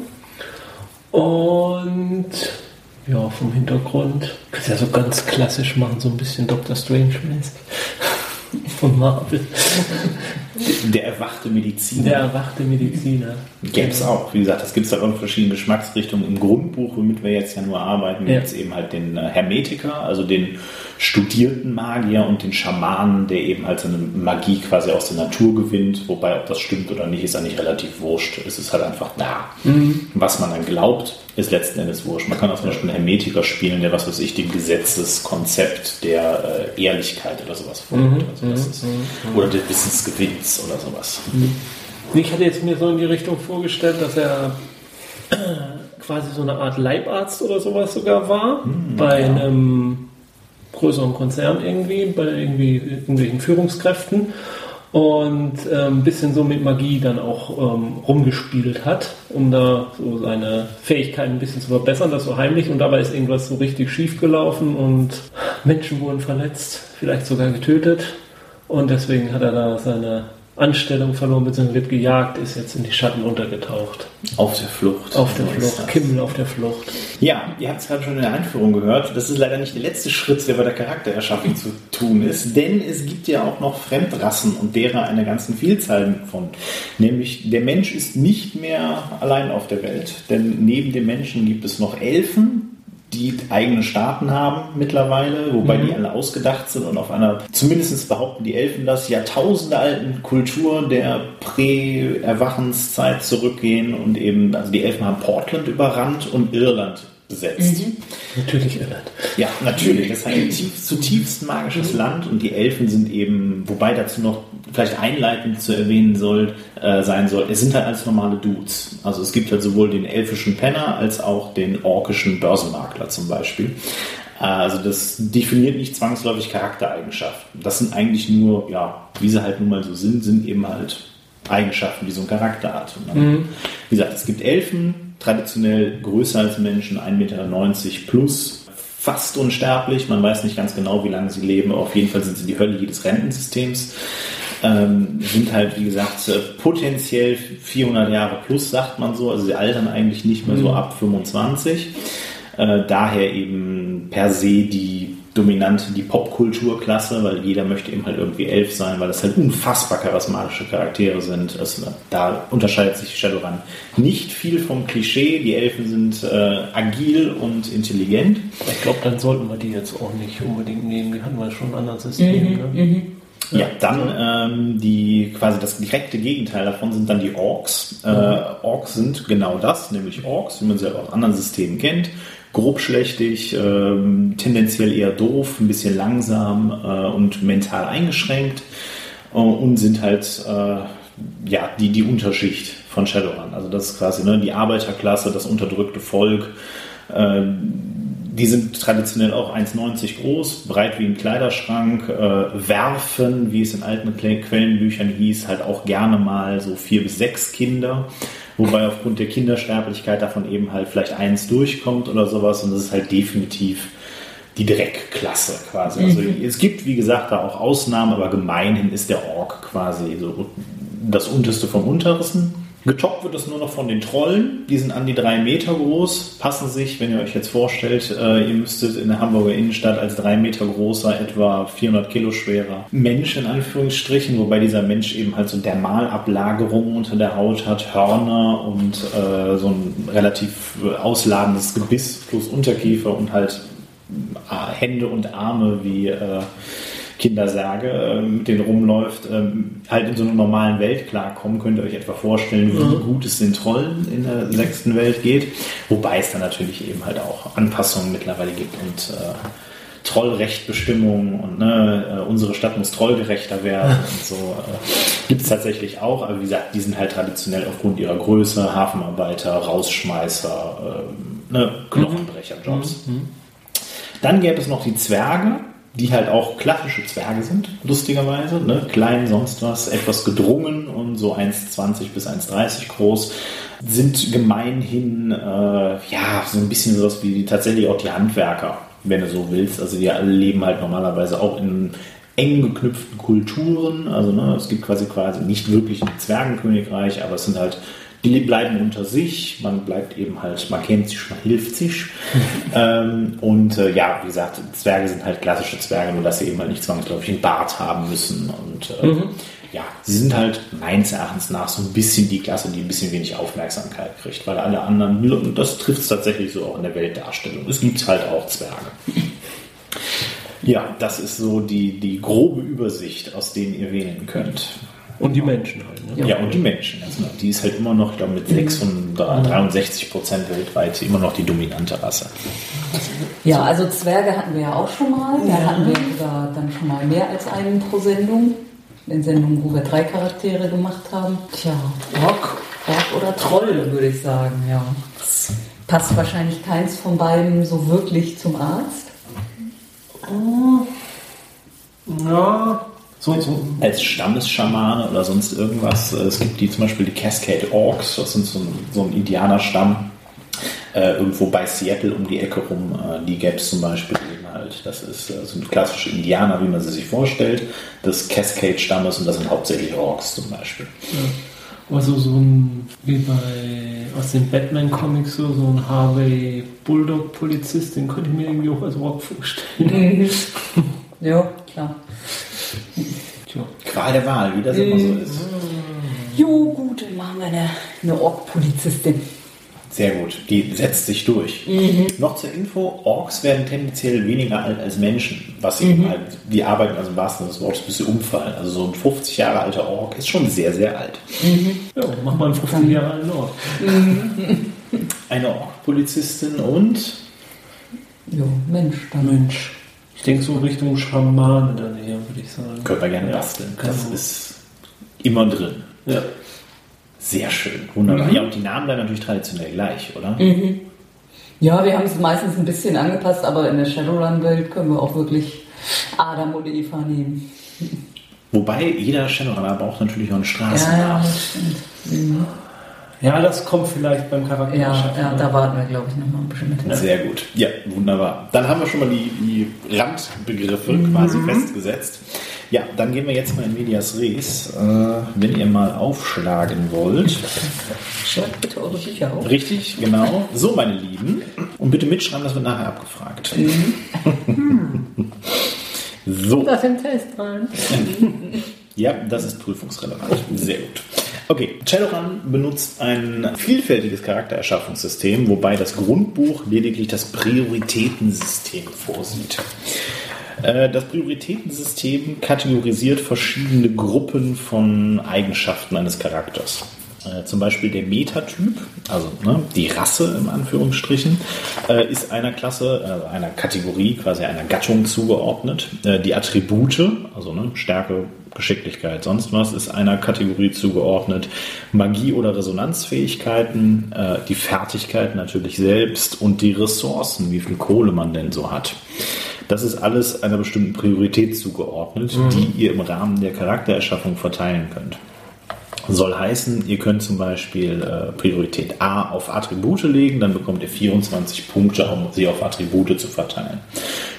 Und ja, vom Hintergrund. Kannst ja so ganz klassisch machen, so ein bisschen Dr. Strange-mäßig. [laughs] Von Marvel. Der erwachte Mediziner. Der erwachte Mediziner. Gäbe es auch. Wie gesagt, das gibt es halt auch in verschiedenen Geschmacksrichtungen. Im Grundbuch, womit wir jetzt ja nur arbeiten, ja. gibt es eben halt den äh, Hermetiker, also den studierten Magier und den Schamanen, der eben halt seine Magie quasi aus der Natur gewinnt. Wobei, ob das stimmt oder nicht, ist eigentlich relativ wurscht. Es ist halt einfach da. Mhm. Was man dann glaubt, ist letzten Endes wurscht. Man kann auch zum Beispiel einen Hermetiker spielen, der, was weiß ich, dem Gesetzeskonzept der äh, Ehrlichkeit oder sowas folgt. Mhm. Also ist, mhm. oder des Wissensgewinns oder sowas. Mhm. Ich hatte jetzt mir so in die Richtung vorgestellt, dass er quasi so eine Art Leibarzt oder sowas sogar war, mhm, bei ja. einem größeren Konzern irgendwie, bei irgendwie irgendwelchen Führungskräften und äh, ein bisschen so mit Magie dann auch ähm, rumgespielt hat, um da so seine Fähigkeiten ein bisschen zu verbessern, das so heimlich und dabei ist irgendwas so richtig schief gelaufen und Menschen wurden verletzt, vielleicht sogar getötet. Und deswegen hat er da seine Anstellung verloren, bzw. wird gejagt, ist jetzt in die Schatten untergetaucht. Auf der Flucht. Auf der Flucht. Kimmel auf der Flucht. Ja, ihr habt es gerade schon in der Einführung gehört. Das ist leider nicht der letzte Schritt, der bei der Charaktererschaffung zu tun ist, denn es gibt ja auch noch Fremdrassen und derer eine ganze Vielzahl von. Nämlich der Mensch ist nicht mehr allein auf der Welt, denn neben dem Menschen gibt es noch Elfen, die eigene Staaten haben mittlerweile, wobei mhm. die alle ausgedacht sind und auf einer, zumindest behaupten die Elfen das, Jahrtausende alten Kultur der Prä-Erwachenszeit zurückgehen und eben, also die Elfen haben Portland überrannt und Irland besetzt. Mhm. Natürlich Irland. Ja, natürlich. Das ist ein tief, zutiefst magisches mhm. Land und die Elfen sind eben, wobei dazu noch vielleicht einleitend zu erwähnen soll, äh, sein soll, es sind halt alles normale Dudes. Also es gibt halt sowohl den elfischen Penner als auch den orkischen Börsenmakler zum Beispiel. Äh, also das definiert nicht zwangsläufig Charaktereigenschaften. Das sind eigentlich nur, ja, wie sie halt nun mal so sind, sind eben halt Eigenschaften, die so ein Charakter hat. Dann, mhm. Wie gesagt, es gibt Elfen, traditionell größer als Menschen, 1,90 Meter plus, fast unsterblich. Man weiß nicht ganz genau, wie lange sie leben, aber auf jeden Fall sind sie die Hölle jedes Rentensystems. Ähm, sind halt, wie gesagt, äh, potenziell 400 Jahre plus, sagt man so. Also sie altern eigentlich nicht mehr so mhm. ab 25. Äh, daher eben per se die dominant die Popkulturklasse, weil jeder möchte eben halt irgendwie elf sein, weil das halt unfassbar charismatische Charaktere sind. Es, da unterscheidet sich Shadowrun nicht viel vom Klischee. Die Elfen sind äh, agil und intelligent. Ich glaube, dann sollten wir die jetzt auch nicht unbedingt nehmen. Die hatten wir schon in anderen Systemen. Mhm, ne? Ja, dann ähm, die quasi das direkte Gegenteil davon sind dann die Orks. Äh, Orks sind genau das, nämlich Orks, wie man sie auch aus anderen Systemen kennt. Grobschlächtig, ähm, tendenziell eher doof, ein bisschen langsam äh, und mental eingeschränkt äh, und sind halt äh, ja die, die Unterschicht von Shadowrun. Also das ist quasi ne, die Arbeiterklasse, das unterdrückte Volk. Äh, die sind traditionell auch 1,90 groß, breit wie ein Kleiderschrank, äh, werfen, wie es in alten Que- Quellenbüchern hieß, halt auch gerne mal so vier bis sechs Kinder. Wobei aufgrund der Kindersterblichkeit davon eben halt vielleicht eins durchkommt oder sowas. Und das ist halt definitiv die Dreckklasse quasi. Also es gibt, wie gesagt, da auch Ausnahmen, aber gemeinhin ist der Ork quasi so das unterste vom untersten. Getoppt wird es nur noch von den Trollen. Die sind an die drei Meter groß, passen sich, wenn ihr euch jetzt vorstellt, äh, ihr müsstet in der Hamburger Innenstadt als drei Meter großer, etwa 400 Kilo schwerer Mensch in Anführungsstrichen, wobei dieser Mensch eben halt so Dermalablagerungen unter der Haut hat, Hörner und äh, so ein relativ äh, ausladendes Gebiss plus Unterkiefer und halt äh, Hände und Arme wie äh, Kindersärge, äh, mit denen rumläuft, ähm, halt in so einer normalen Welt klarkommen, könnt ihr euch etwa vorstellen, wie gut es den Trollen in der sechsten Welt geht. Wobei es dann natürlich eben halt auch Anpassungen mittlerweile gibt und äh, Trollrechtbestimmungen und ne, äh, unsere Stadt muss trollgerechter werden [laughs] und so. Äh, gibt es tatsächlich auch, aber wie gesagt, die sind halt traditionell aufgrund ihrer Größe Hafenarbeiter, Rausschmeißer, ähm, ne, Knochenbrecherjobs. Dann gäbe es noch die Zwerge, die halt auch klassische Zwerge sind, lustigerweise. Ne? Klein, sonst was, etwas gedrungen und so 1,20 bis 1,30 groß. Sind gemeinhin, äh, ja, so ein bisschen sowas wie tatsächlich auch die Handwerker, wenn du so willst. Also die alle leben halt normalerweise auch in eng geknüpften Kulturen. Also ne, es gibt quasi quasi nicht wirklich ein Zwergenkönigreich, aber es sind halt die bleiben unter sich, man bleibt eben halt, man kennt sich, man hilft sich. [laughs] ähm, und äh, ja, wie gesagt, Zwerge sind halt klassische Zwerge, nur dass sie eben halt nicht zwangsläufig einen Bart haben müssen. Und äh, ja, sie sind halt meines Erachtens nach so ein bisschen die Klasse, die ein bisschen wenig Aufmerksamkeit kriegt, weil alle anderen, und das trifft es tatsächlich so auch in der Weltdarstellung. Es gibt halt auch Zwerge. Ja, das ist so die, die grobe Übersicht, aus denen ihr wählen könnt. Und die Menschen halt. Ne? Ja, und die Menschen. Also, die ist halt immer noch, ich glaube, mit 63 Prozent weltweit immer noch die dominante Rasse. Ja, also Zwerge hatten wir ja auch schon mal. Da hatten wir sogar dann schon mal mehr als einen pro Sendung. In Sendungen, wo wir drei Charaktere gemacht haben. Tja, Ork, Ork oder Troll, würde ich sagen, ja. Passt wahrscheinlich keins von beiden so wirklich zum Arzt. Ja, so, so. Als Stammesschamane oder sonst irgendwas. Es gibt die zum Beispiel die Cascade Orks, das sind so ein, so ein Indianerstamm. Äh, irgendwo bei Seattle um die Ecke rum, äh, die gäbe es zum Beispiel eben halt. Das ist, äh, sind klassische Indianer, wie man sie sich vorstellt, des Cascade-Stammes und das sind hauptsächlich Orks zum Beispiel. Also so ein, wie bei, aus den Batman-Comics, so, so ein Harvey Bulldog-Polizist, den könnte ich mir irgendwie auch als Rock vorstellen. Ja, klar. Tja. Qual der Wahl, wie das immer so ist. Jo, gut, dann machen wir eine, eine Ork-Polizistin. Sehr gut, die setzt sich durch. Noch zur Info, Orks werden tendenziell weniger alt als Menschen, was eben halt, die arbeiten also im wahrsten Sinne des Wortes ein bisschen umfallen. Also so ein 50 Jahre alter Ork ist schon sehr, sehr alt. Ja, mach mal einen 50 Jahre alten Ort. Eine Ork-Polizistin und Jo, Mensch, dann Mensch. Ich denke so Richtung Schamane dann eher, würde ich sagen. können wir gerne Ja, basteln. Das genau. ist immer drin. Ja. Sehr schön, wunderbar. Ja, und die Namen bleiben natürlich traditionell gleich, oder? Ja, wir haben es meistens ein bisschen angepasst, aber in der Shadowrun-Welt können wir auch wirklich Adam und Eva nehmen. Wobei jeder Shadowrunner braucht natürlich auch einen Straßennamen. das stimmt. Ja, das kommt vielleicht beim Charakter. Ja, ja, da warten wir, glaube ich, noch mal ein bisschen mit. Sehr gut. Ja, wunderbar. Dann haben wir schon mal die, die Randbegriffe quasi festgesetzt. Ja, dann gehen wir jetzt mal in Medias Res. Äh, wenn ihr mal aufschlagen wollt. Schreibt bitte eure Bücher auf. Richtig, genau. So, meine Lieben. Und bitte mitschreiben, das wird nachher abgefragt. [laughs] So. Da sind Test dran. [laughs] Ja, das ist prüfungsrelevant. Sehr gut. Okay, Shadowrun benutzt ein vielfältiges Charaktererschaffungssystem, wobei das Grundbuch lediglich das Prioritätensystem vorsieht. Äh, Das Prioritätensystem kategorisiert verschiedene Gruppen von Eigenschaften eines Charakters. Äh, Zum Beispiel der Metatyp, also ne, die Rasse im Anführungsstrichen, äh, ist einer Klasse, äh, einer Kategorie, quasi einer Gattung zugeordnet. Äh, Die Attribute, also ne, Stärke, Geschicklichkeit, sonst was, ist einer Kategorie zugeordnet. Magie oder Resonanzfähigkeiten, äh, die Fertigkeit natürlich selbst und die Ressourcen, wie viel Kohle man denn so hat. Das ist alles einer bestimmten Priorität zugeordnet, die ihr im Rahmen der Charaktererschaffung verteilen könnt. Soll heißen, ihr könnt zum Beispiel äh, Priorität A auf Attribute legen, dann bekommt ihr 24 Punkte, um sie auf Attribute zu verteilen.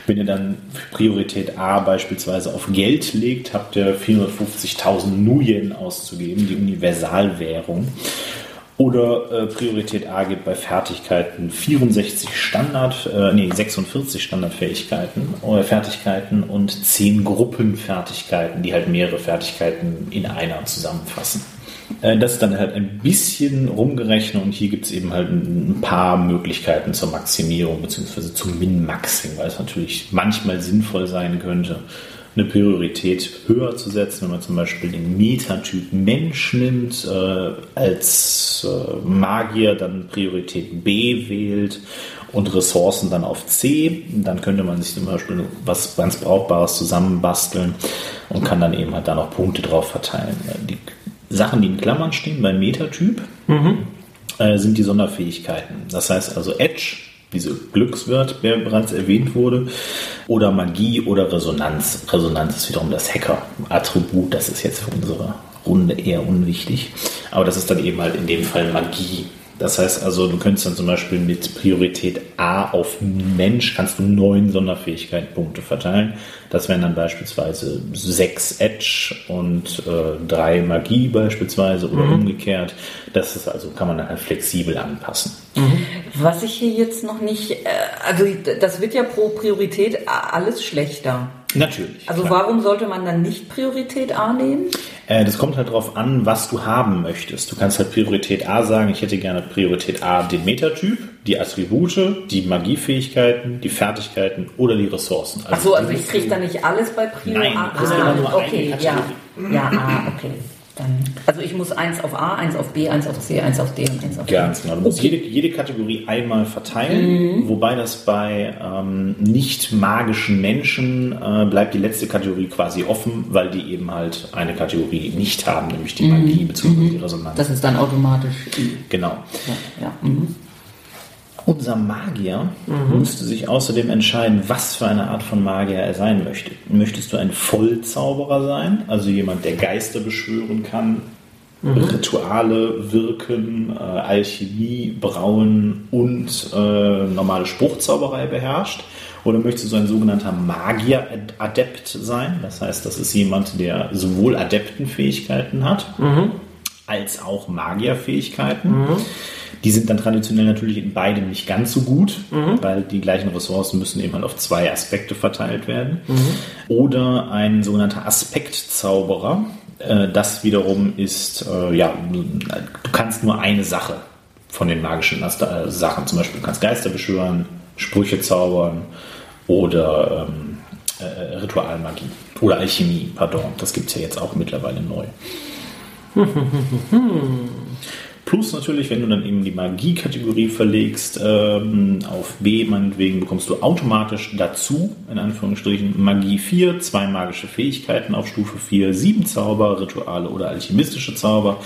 Wenn ihr dann Priorität A beispielsweise auf Geld legt, habt ihr 450.000 Nuyen auszugeben, die Universalwährung. Oder äh, Priorität A gibt bei Fertigkeiten 64 Standard, äh, nee, 46 Standardfähigkeiten oder Fertigkeiten und 10 Gruppenfertigkeiten, die halt mehrere Fertigkeiten in einer zusammenfassen. Äh, Das ist dann halt ein bisschen rumgerechnet und hier gibt es eben halt ein paar Möglichkeiten zur Maximierung bzw. zum Min-Maxing, weil es natürlich manchmal sinnvoll sein könnte, eine Priorität höher zu setzen, wenn man zum Beispiel den Metatyp Mensch nimmt, äh, als äh, Magier dann Priorität B wählt und Ressourcen dann auf C, dann könnte man sich zum Beispiel was ganz Brauchbares zusammenbasteln und kann dann eben halt da noch Punkte drauf verteilen. Die Sachen, die in Klammern stehen beim Metatyp, äh, sind die Sonderfähigkeiten. Das heißt also Edge, diese Glückswert, der bereits erwähnt wurde, oder Magie oder Resonanz. Resonanz ist wiederum das Hacker-Attribut, das ist jetzt für unsere Runde eher unwichtig. Aber das ist dann eben halt in dem Fall Magie. Das heißt also, du könntest dann zum Beispiel mit Priorität A auf Mensch kannst du neun Sonderfähigkeitenpunkte verteilen. Das wären dann beispielsweise sechs Edge und äh, drei Magie beispielsweise oder umgekehrt. Das ist also, kann man dann halt flexibel anpassen. Was ich hier jetzt noch nicht, äh, also das wird ja pro Priorität alles schlechter. Natürlich. Also klar. warum sollte man dann nicht Priorität A nehmen? Äh, das kommt halt darauf an, was du haben möchtest. Du kannst halt Priorität A sagen, ich hätte gerne Priorität A den Metatyp, die Attribute, die Magiefähigkeiten, die Fertigkeiten oder die Ressourcen. Ach so, also ich kriege da nicht alles bei Prio Nein, A. du kriegst immer nur okay, eine ja. Kategorie. Ja, A, okay. Dann, also ich muss eins auf A, eins auf B, eins auf C, eins auf D und eins auf D. Ganz genau. Du musst Okay. jede, jede Kategorie einmal verteilen, wobei das bei ähm, nicht magischen Menschen äh, bleibt die letzte Kategorie quasi offen, weil die eben halt eine Kategorie nicht haben, nämlich die Magie bzw. die Resonanz. Das ist dann automatisch I. genau. Ja, ja. Mhm. Unser Magier müsste sich außerdem entscheiden, was für eine Art von Magier er sein möchte. Möchtest du ein Vollzauberer sein, also jemand, der Geister beschwören kann, Rituale wirken, äh, Alchemie, Brauen und äh, normale Spruchzauberei beherrscht? Oder möchtest du ein sogenannter Magier-Adept sein? Das heißt, das ist jemand, der sowohl Adeptenfähigkeiten hat, als auch Magierfähigkeiten. Die sind dann traditionell natürlich in beidem nicht ganz so gut, weil die gleichen Ressourcen müssen eben halt auf zwei Aspekte verteilt werden. Oder ein sogenannter Aspektzauberer. Äh, Das wiederum ist, äh, ja, du kannst nur eine Sache von den magischen äh, Sachen. Zum Beispiel, du kannst Geister beschwören, Sprüche zaubern oder ähm, äh, Ritualmagie. Oder Alchemie, pardon. Das gibt es ja jetzt auch mittlerweile neu. [laughs] Plus natürlich, wenn du dann eben die Magie-Kategorie verlegst ähm, auf B, meinetwegen, bekommst du automatisch dazu, in Anführungsstrichen, Magie 4, zwei magische Fähigkeiten auf Stufe 4, sieben Zauber, Rituale oder alchemistische Zauber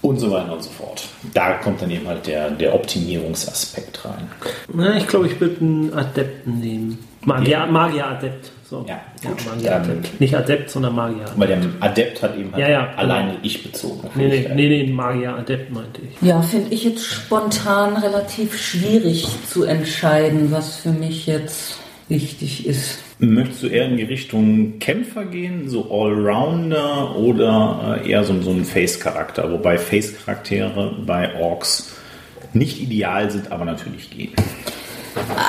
und so weiter und so fort. Da kommt dann eben halt der, der Optimierungsaspekt rein. Na, ich glaube, ich würde einen Adepten nehmen. Magier, Magier-Adept. So. Ja, gut. Magier-Adept. Nicht Adept, sondern Magier. Weil der Adept hat eben halt Ja, ja, alleine genau. ich-bezogene Nee, nee, Fähigkeiten. nee, nee, Magier-Adept meinte ich. Ja, finde ich jetzt spontan relativ schwierig zu entscheiden, was für mich jetzt wichtig ist. Möchtest du eher in die Richtung Kämpfer gehen, so Allrounder oder äh, eher so, so ein Face-Charakter? Wobei Face-Charaktere bei Orks nicht ideal sind, aber natürlich gehen.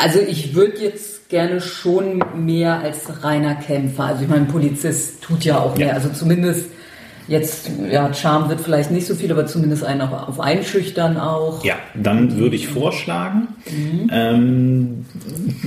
Also ich würde jetzt gerne schon mehr als reiner Kämpfer. Also ich meine, ein Polizist tut ja auch mehr. Ja. Also zumindest jetzt, ja, Charme wird vielleicht nicht so viel, aber zumindest einen auf, auf einschüchtern auch. Ja, dann würde ich vorschlagen, ähm,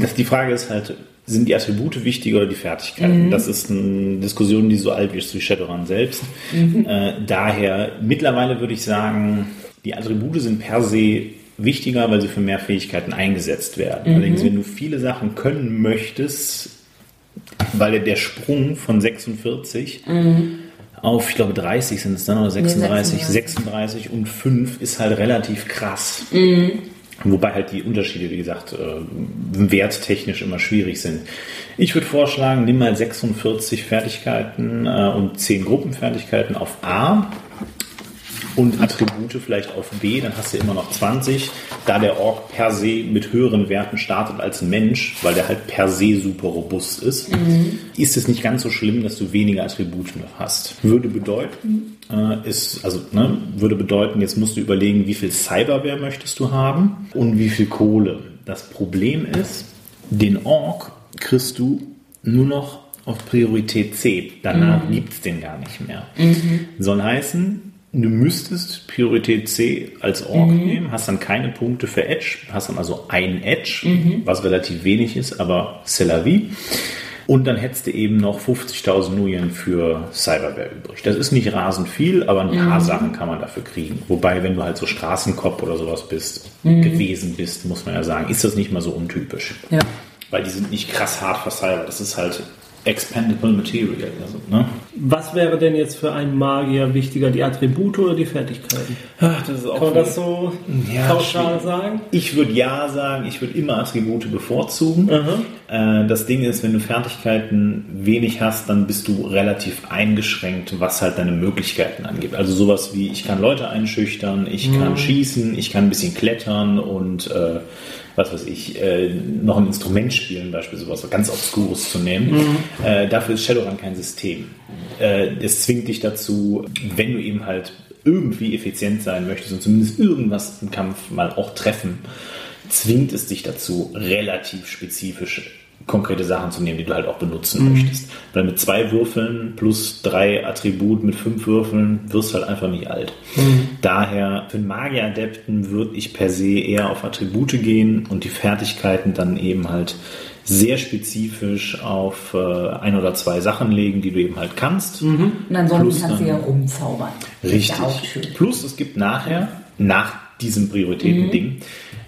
dass die Frage ist halt, sind die Attribute wichtiger oder die Fertigkeiten? Das ist eine Diskussion, die so alt ist wie Shadowrun selbst. Äh, daher, mittlerweile würde ich sagen, die Attribute sind per se wichtiger, weil sie für mehr Fähigkeiten eingesetzt werden. Allerdings, wenn du viele Sachen können möchtest, weil der Sprung von 46 auf, ich glaube, 30 sind es dann oder 36, 36 und 5 ist halt relativ krass. Wobei halt die Unterschiede, wie gesagt, äh, werttechnisch immer schwierig sind. Ich würde vorschlagen, nimm mal 46 Fertigkeiten äh, und 10 Gruppenfertigkeiten auf A und Attribute vielleicht auf B, dann hast du immer noch 20. Da der Ork per se mit höheren Werten startet als ein Mensch, weil der halt per se super robust ist, ist es nicht ganz so schlimm, dass du weniger Attribute noch hast. Würde bedeuten, äh, ist, also, ne, würde bedeuten, jetzt musst du überlegen, wie viel Cyberware möchtest du haben und wie viel Kohle. Das Problem ist, den Ork kriegst du nur noch auf Priorität C. Danach gibt's den gar nicht mehr. Soll heißen, du müsstest Priorität C als Ork nehmen, hast dann keine Punkte für Edge, hast dann also ein Edge, was relativ wenig ist, aber c'est la vie. Und dann hättest du eben noch 50.000 Nuyen für Cyberware übrig. Das ist nicht rasend viel, aber ein paar Sachen kann man dafür kriegen. Wobei, wenn du halt so Straßenkopf oder sowas bist, gewesen bist, muss man ja sagen, ist das nicht mal so untypisch. Ja. Weil die sind nicht krass hart für Cyber. Das ist halt expendable Material. Also, ne? Was wäre denn jetzt für einen Magier wichtiger, die Attribute oder die Fertigkeiten? Ach, das ist auch Kann man das so Ja, pauschal sagen? Ich würde ja sagen, ich würde immer Attribute bevorzugen. Äh, das Ding ist, wenn du Fertigkeiten wenig hast, dann bist du relativ eingeschränkt, was halt deine Möglichkeiten angeht. Also sowas wie, ich kann Leute einschüchtern, ich kann schießen, ich kann ein bisschen klettern und äh, was weiß ich, äh, noch ein Instrument spielen, beispielsweise sowas ganz Obskures zu nehmen. Äh, dafür ist Shadowrun kein System. Äh, es zwingt dich dazu, wenn du eben halt irgendwie effizient sein möchtest und zumindest irgendwas im Kampf mal auch treffen, zwingt es dich dazu, relativ spezifisch konkrete Sachen zu nehmen, die du halt auch benutzen möchtest. Weil mit zwei Würfeln plus drei Attribut mit fünf Würfeln wirst du halt einfach nicht alt. Daher für einen Magier-Adepten würde ich per se eher auf Attribute gehen und die Fertigkeiten dann eben halt sehr spezifisch auf äh, ein oder zwei Sachen legen, die du eben halt kannst. Und ansonsten Plus kannst du ja rumzaubern. Richtig. Plus es gibt nachher, nach diesem Prioritäten-Ding,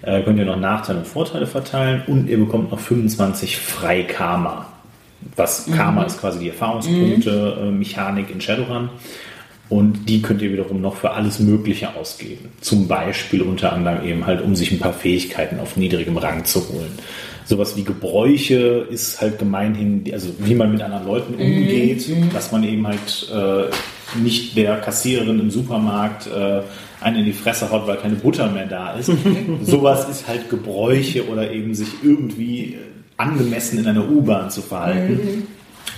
äh, könnt ihr noch Nachteile und Vorteile verteilen und ihr bekommt noch 25 frei Karma. Was Karma ist quasi die Erfahrungspunkte-Mechanik in Shadowrun. Und die könnt ihr wiederum noch für alles Mögliche ausgeben. Zum Beispiel unter anderem eben halt, um sich ein paar Fähigkeiten auf niedrigem Rang zu holen. Sowas wie Gebräuche ist halt gemeinhin, also wie man mit anderen Leuten umgeht, dass man eben halt äh, nicht der Kassiererin im Supermarkt äh, einen in die Fresse haut, weil keine Butter mehr da ist. [laughs] Sowas ist halt Gebräuche oder eben sich irgendwie angemessen in einer U-Bahn zu verhalten.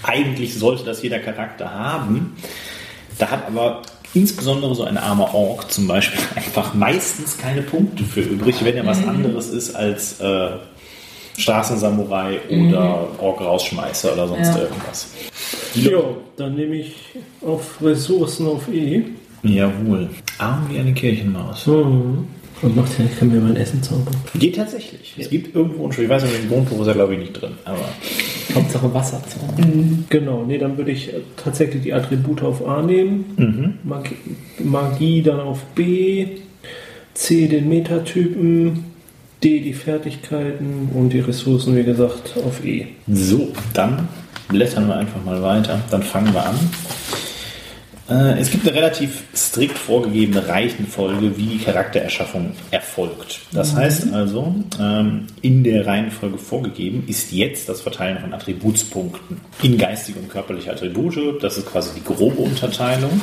Eigentlich sollte das jeder Charakter haben. Da hat aber insbesondere so ein armer Ork zum Beispiel [laughs] einfach meistens keine Punkte für übrig, wenn er was anderes ist als äh, Straßensamurai oder Ork-Rausschmeißer oder sonst Ja. irgendwas. Jo, dann nehme ich auf Ressourcen auf E. Jawohl. Arm wie eine Kirchenmaus. Mhm. Und macht ja, ich kann mir mein Essen zaubern. Geht tatsächlich. Es gibt irgendwo einen Ich weiß nicht, im Grundbuch ist er glaube ich nicht drin. Aber Hauptsache Wasser zaubern. Genau, nee, dann würde ich äh, tatsächlich die Attribute auf A nehmen. Magie, Magie dann auf B. C den Metatypen. D die Fertigkeiten und die Ressourcen, wie gesagt, auf E. so, dann blättern wir einfach mal weiter. Dann fangen wir an. Äh, Es gibt eine relativ strikt vorgegebene Reihenfolge, wie die Charaktererschaffung erfolgt. Das heißt also, ähm, in der Reihenfolge vorgegeben ist jetzt das Verteilen von Attributspunkten in geistige und körperliche Attribute. Das ist quasi die grobe Unterteilung.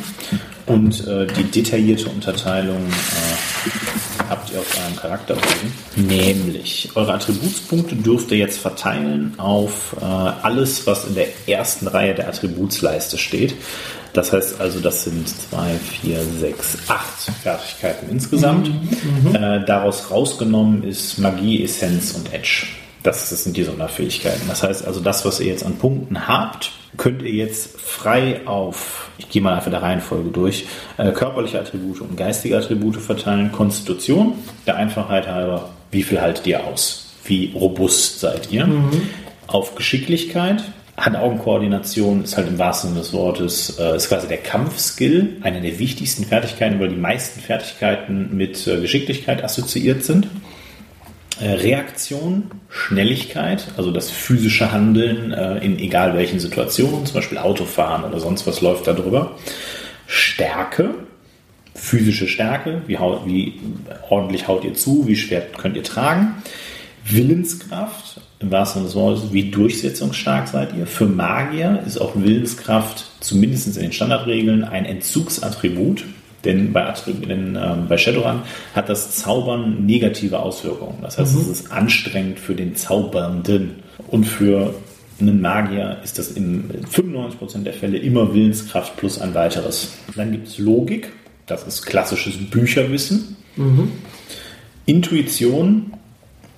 Und äh, die detaillierte Unterteilung äh, habt ihr auf eurem Charakterbogen. Nämlich, eure Attributspunkte dürft ihr jetzt verteilen auf äh, alles, was in der ersten Reihe der Attributsleiste steht. Das heißt also, das sind zwei, vier, sechs, acht Fertigkeiten insgesamt. Äh, daraus rausgenommen ist Magie, Essenz und Edge. Das sind die Sonderfähigkeiten. Das heißt also, das, was ihr jetzt an Punkten habt, könnt ihr jetzt frei auf, ich gehe mal einfach der Reihenfolge durch, äh, körperliche Attribute und geistige Attribute verteilen. Konstitution, der Einfachheit halber, wie viel haltet ihr aus? Wie robust seid ihr? Auf Geschicklichkeit, Hand-Augen-Koordination ist halt im wahrsten Sinne des Wortes, äh, ist quasi der Kampfskill, eine der wichtigsten Fertigkeiten, weil die meisten Fertigkeiten mit äh, Geschicklichkeit assoziiert sind. Äh, Reaktion, Schnelligkeit, also das physische Handeln äh, in egal welchen Situationen, zum Beispiel Autofahren oder sonst was läuft da drüber. Stärke, physische Stärke, wie, haut, wie ordentlich haut ihr zu, wie schwer könnt ihr tragen. Willenskraft, im wahrsten Sinne des Wortes, wie durchsetzungsstark seid ihr. Für Magier ist auch Willenskraft, zumindest in den Standardregeln, ein Entzugsattribut. Denn bei, denn, ähm, bei Shadowrun hat das Zaubern negative Auswirkungen. Das heißt, es ist anstrengend für den Zaubernden. Und für einen Magier ist das in 95% der Fälle immer Willenskraft plus ein weiteres. Dann gibt es Logik, das ist klassisches Bücherwissen. Intuition,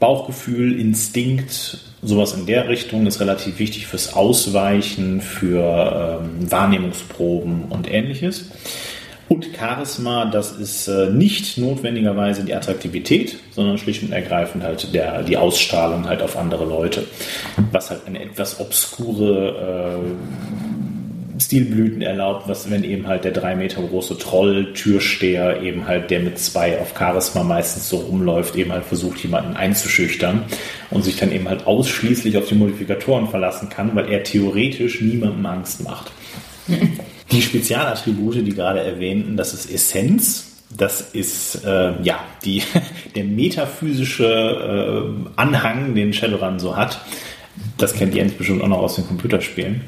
Bauchgefühl, Instinkt, sowas in der Richtung ist relativ wichtig fürs Ausweichen, für ähm, Wahrnehmungsproben und ähnliches. Und Charisma, das ist äh, nicht notwendigerweise die Attraktivität, sondern schlicht und ergreifend halt der, die Ausstrahlung halt auf andere Leute. Was halt eine etwas obskure äh, Stilblüten erlaubt, was wenn eben halt der drei Meter große Troll, Türsteher, eben halt der mit zwei auf Charisma meistens so rumläuft, eben halt versucht, jemanden einzuschüchtern und sich dann eben halt ausschließlich auf die Modifikatoren verlassen kann, weil er theoretisch niemandem Angst macht. [laughs] Die Spezialattribute, die gerade erwähnten, das ist Essenz. Das ist äh, ja die, [laughs] der metaphysische äh, Anhang, den Shadowrun so hat. Das kennt Jens bestimmt auch noch aus den Computerspielen.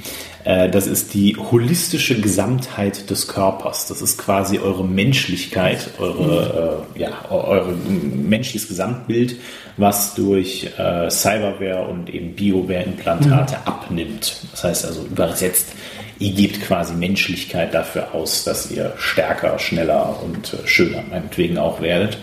Äh, das ist die holistische Gesamtheit des Körpers. Das ist quasi eure Menschlichkeit, eure, äh, ja, eure menschliches Gesamtbild, was durch äh, Cyberware und eben Bioware-Implantate abnimmt. Das heißt also übersetzt, ihr gebt quasi Menschlichkeit dafür aus, dass ihr stärker, schneller und äh, schöner meinetwegen auch werdet.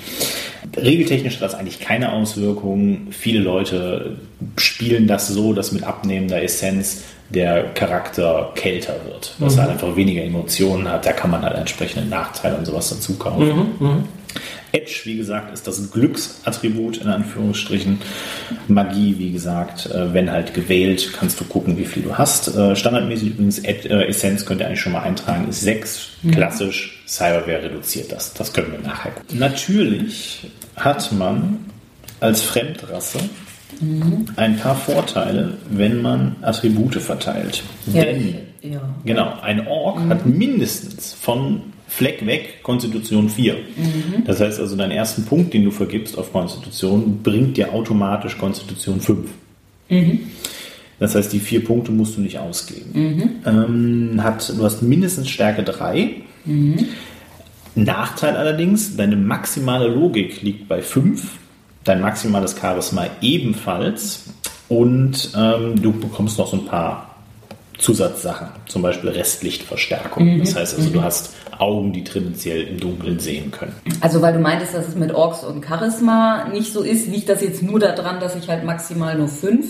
Regeltechnisch hat das eigentlich keine Auswirkungen. Viele Leute spielen das so, dass mit abnehmender Essenz der Charakter kälter wird, dass er halt einfach weniger Emotionen hat. Da kann man halt entsprechende Nachteile und sowas dazu kaufen. Edge, wie gesagt, ist das Glücksattribut in Anführungsstrichen. Magie, wie gesagt, äh, wenn halt gewählt, kannst du gucken, wie viel du hast. Äh, Standardmäßig übrigens äh, Essenz könnt ihr eigentlich schon mal eintragen, ist 6. Klassisch, Cyberware reduziert das. Das können wir nachher gucken. Natürlich hat man als Fremdrasse ein paar Vorteile, wenn man Attribute verteilt. Ja, Denn, ja. genau, ein Ork hat mindestens von Fleck weg Konstitution 4. Das heißt also, deinen ersten Punkt, den du vergibst auf Konstitution, bringt dir automatisch Konstitution 5. Das heißt, die vier Punkte musst du nicht ausgeben. Ähm, hat, du hast mindestens Stärke 3. Nachteil allerdings, deine maximale Logik liegt bei 5, dein maximales Charisma ebenfalls und ähm, du bekommst noch so ein paar Zusatzsachen, zum Beispiel Restlichtverstärkung. Das heißt also, du hast Augen, die tendenziell im Dunkeln sehen können. Also weil du meintest, dass es mit Orks und Charisma nicht so ist, liegt das jetzt nur daran, dass ich halt maximal nur fünf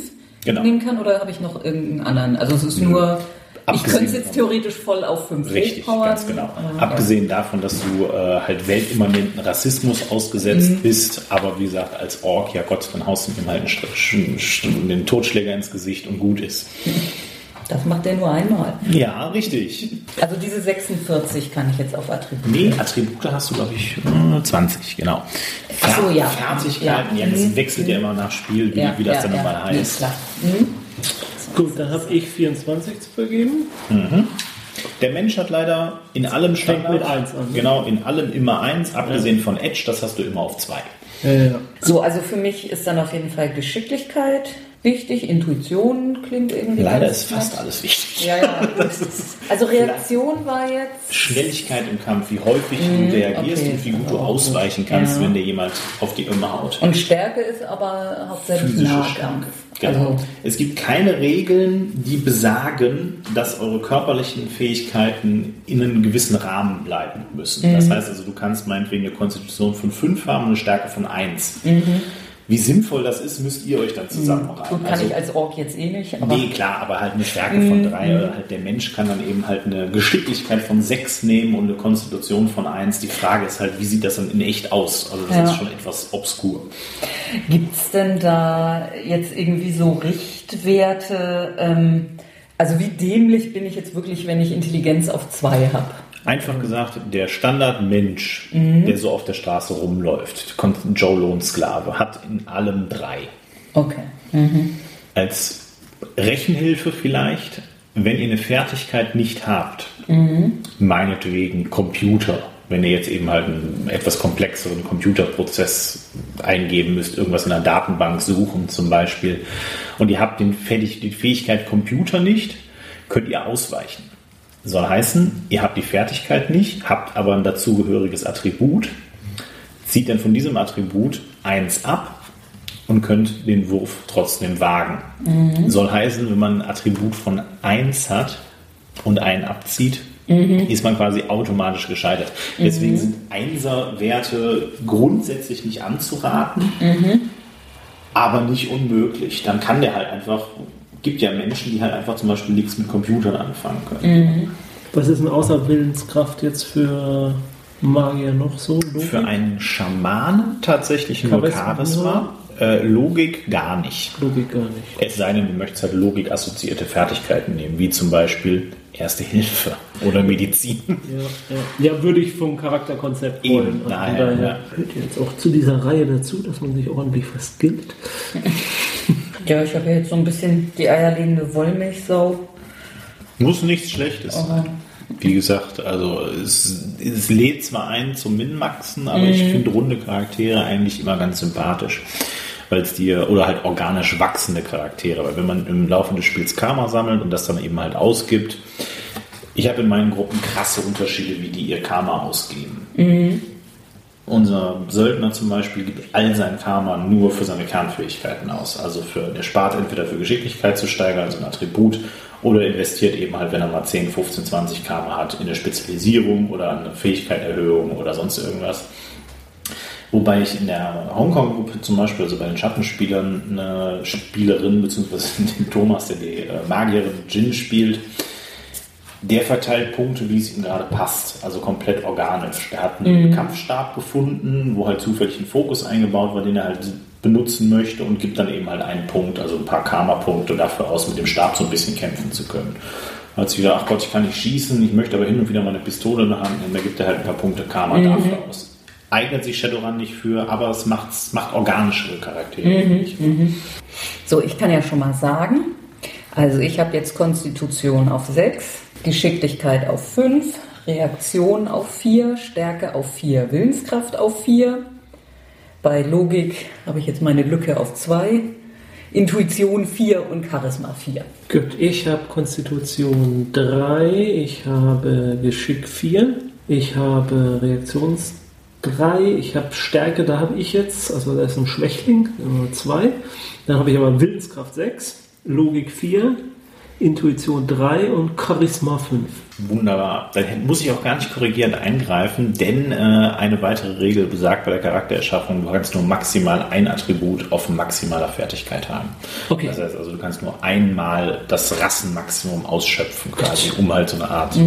Genau. nehmen kann oder habe ich noch irgendeinen anderen? Also es ist nur, ich Abgesehen könnte es jetzt theoretisch voll auf fünf Richtig, hochpowern, ganz genau. aber- Abgesehen davon, dass du äh, halt weltimmanenten Rassismus ausgesetzt bist, aber wie gesagt, als Ork, ja Gott, dann haust du ihm halt einen, den Totschläger ins Gesicht und gut ist. [laughs] Das macht der nur einmal. Ja, richtig. Also diese 46 kann ich jetzt auf Attribute. Nee, Attribute hast du, glaube ich, äh, 20, genau. Ach so, ja. Fertigkeiten, ja, Ja. das Mhm. wechselt ja immer nach Spiel, wie, wie das dann nochmal Nee, heißt. klar. Mhm. Gut, dann habe ich 24 zu vergeben. Der Mensch hat leider in allem Standard, mit eins an, ne? genau, in allem immer eins, abgesehen von Edge, das hast du immer auf zwei. Ja, ja. So, also für mich ist dann auf jeden Fall Geschicklichkeit wichtig, Intuition klingt irgendwie Leider ist fast nett. alles wichtig. Ja, ja. [laughs] Also Reaktion war jetzt Schnelligkeit im Kampf, wie häufig du reagierst okay. und wie gut du ausweichen kannst, Ja. wenn dir jemand auf die Irme haut. und Stärke ist aber hauptsächlich Nahkampf. Stärke. Genau. Also es gibt keine Regeln, die besagen, dass eure körperlichen Fähigkeiten in einem gewissen Rahmen bleiben müssen. Mhm. Das heißt also, du kannst meinetwegen eine Konstitution von 5 haben und eine Stärke von 1. Wie sinnvoll das ist, müsst ihr euch dann zusammenreißen. Gut, kann Also- ich als Ork jetzt eh nicht, aber Nee, klar, aber halt eine Stärke von drei. Oder halt der Mensch kann dann eben halt eine Geschicklichkeit von sechs nehmen und eine Konstitution von eins. Die Frage ist halt, wie sieht das dann in echt aus? Also das Ja. ist schon etwas obskur. Gibt's denn da jetzt irgendwie so Richtwerte? Ähm, also wie dämlich bin ich jetzt wirklich, wenn ich Intelligenz auf zwei habe? Einfach gesagt, der Standardmensch, der so auf der Straße rumläuft, Joe Lohn-Sklave, hat in allem drei. Okay. Als Rechenhilfe vielleicht, wenn ihr eine Fertigkeit nicht habt, meinetwegen Computer, wenn ihr jetzt eben halt einen etwas komplexeren Computerprozess eingeben müsst, irgendwas in einer Datenbank suchen zum Beispiel, und ihr habt den, Fähig- die Fähigkeit Computer nicht, könnt ihr ausweichen. Soll heißen, ihr habt die Fertigkeit nicht, habt aber ein dazugehöriges Attribut, zieht dann von diesem Attribut eins ab und könnt den Wurf trotzdem wagen. Soll heißen, wenn man ein Attribut von 1 hat und einen abzieht, ist man quasi automatisch gescheitert. Deswegen sind Einser-Werte grundsätzlich nicht anzuraten, aber nicht unmöglich. Dann kann der halt einfach, gibt ja Menschen, die halt einfach zum Beispiel nichts mit Computern anfangen können. Was ist denn außer Willenskraft jetzt für Magier noch so? Für einen Schamanen tatsächlich nur Charisma. Äh, Logik gar nicht. Logik gar nicht. Es sei denn, du möchtest halt logikassoziierte Fertigkeiten nehmen, wie zum Beispiel Erste Hilfe oder Medizin. Ja, ja. ja, würde ich vom Charakterkonzept Eben, wollen. Und daher, daher ja. gehört jetzt auch zu dieser Reihe dazu, dass man sich ordentlich verskillt. Ja, ich habe jetzt so ein bisschen die eierlegende Wollmilchsau. Muss nichts Schlechtes sein. Wie gesagt, also es, es lädt zwar ein zum Minmaxen, aber ich finde runde Charaktere eigentlich immer ganz sympathisch. Weil es dir, oder halt organisch wachsende Charaktere, weil wenn man im Laufe des Spiels Karma sammelt und das dann eben halt ausgibt, ich habe in meinen Gruppen krasse Unterschiede, wie die ihr Karma ausgeben. Unser Söldner zum Beispiel gibt all sein Karma nur für seine Kernfähigkeiten aus. Also für, er spart entweder für Geschicklichkeit zu steigern, also ein Attribut, oder investiert eben halt, wenn er mal 10, 15, 20 Karma hat, in eine Spezialisierung oder eine Fähigkeiterhöhung oder sonst irgendwas. Wobei ich in der Hongkong-Gruppe zum Beispiel, also bei den Schattenspielern, eine Spielerin, beziehungsweise [laughs] den Thomas, der die äh, Magierin Jin spielt, der verteilt Punkte, wie es ihm gerade passt, also komplett organisch. Der hat einen Kampfstab gefunden, wo halt zufällig ein Fokus eingebaut war, den er halt benutzen möchte und gibt dann eben halt einen Punkt, also ein paar Karma-Punkte dafür aus, mit dem Stab so ein bisschen kämpfen zu können. Sich wieder, ach Gott, ich kann nicht schießen, ich möchte aber hin und wieder mal eine Pistole in der Hand nehmen, da gibt er halt ein paar Punkte Karma dafür aus. Eignet sich Shadowrun nicht für, aber es macht, es macht organischere Charaktere. finde ich. So, ich kann ja schon mal sagen, also ich habe jetzt Konstitution auf 6, Geschicklichkeit auf 5, Reaktion auf 4, Stärke auf 4, Willenskraft auf 4. Bei Logik habe ich jetzt meine Lücke auf 2, Intuition 4 und Charisma 4. Gut, ich habe Konstitution 3, ich habe Geschick 4, ich habe Reaktions 3, ich habe Stärke, da habe ich jetzt, also da ist ein Schwächling, 2. Dann habe ich aber Willenskraft 6, Logik 4, Intuition 3 und Charisma 5. Wunderbar. Dann muss ich auch gar nicht korrigierend eingreifen, denn äh, eine weitere Regel besagt bei der Charaktererschaffung, du kannst nur maximal ein Attribut auf maximaler Fertigkeit haben. Okay. Das heißt also, du kannst nur einmal das Rassenmaximum ausschöpfen, quasi, um halt so eine Art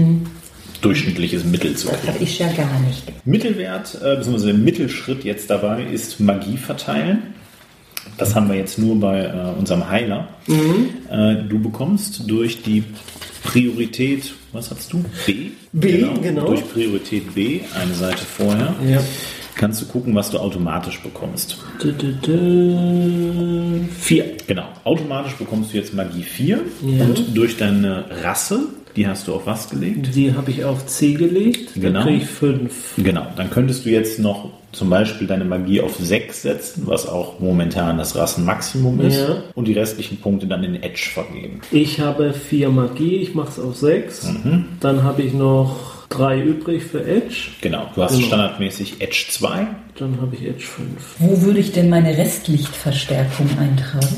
durchschnittliches Mittel zu Das kriegen. habe ich ja gar nicht. Mittelwert, äh, beziehungsweise der Mittelschritt jetzt dabei ist Magie verteilen. Das haben wir jetzt nur bei äh, unserem Heiler. Äh, du bekommst durch die Priorität, was hast du? B? B, genau. Durch Priorität B, eine Seite vorher, Ja. kannst du gucken, was du automatisch bekommst. 4. Genau, automatisch bekommst du jetzt Magie 4 Ja. und durch deine Rasse, die hast du auf was gelegt? Die habe ich auf C gelegt, Genau. dann kriege ich 5. Genau, dann könntest du jetzt noch zum Beispiel deine Magie auf 6 setzen, was auch momentan das Rassenmaximum ist, Ja. und die restlichen Punkte dann in Edge vergeben. Ich habe 4 Magie, ich mache es auf 6. Dann habe ich noch 3 übrig für Edge. Genau, du hast Genau. standardmäßig Edge 2. Dann habe ich Edge 5. Wo würde ich denn meine Restlichtverstärkung eintragen?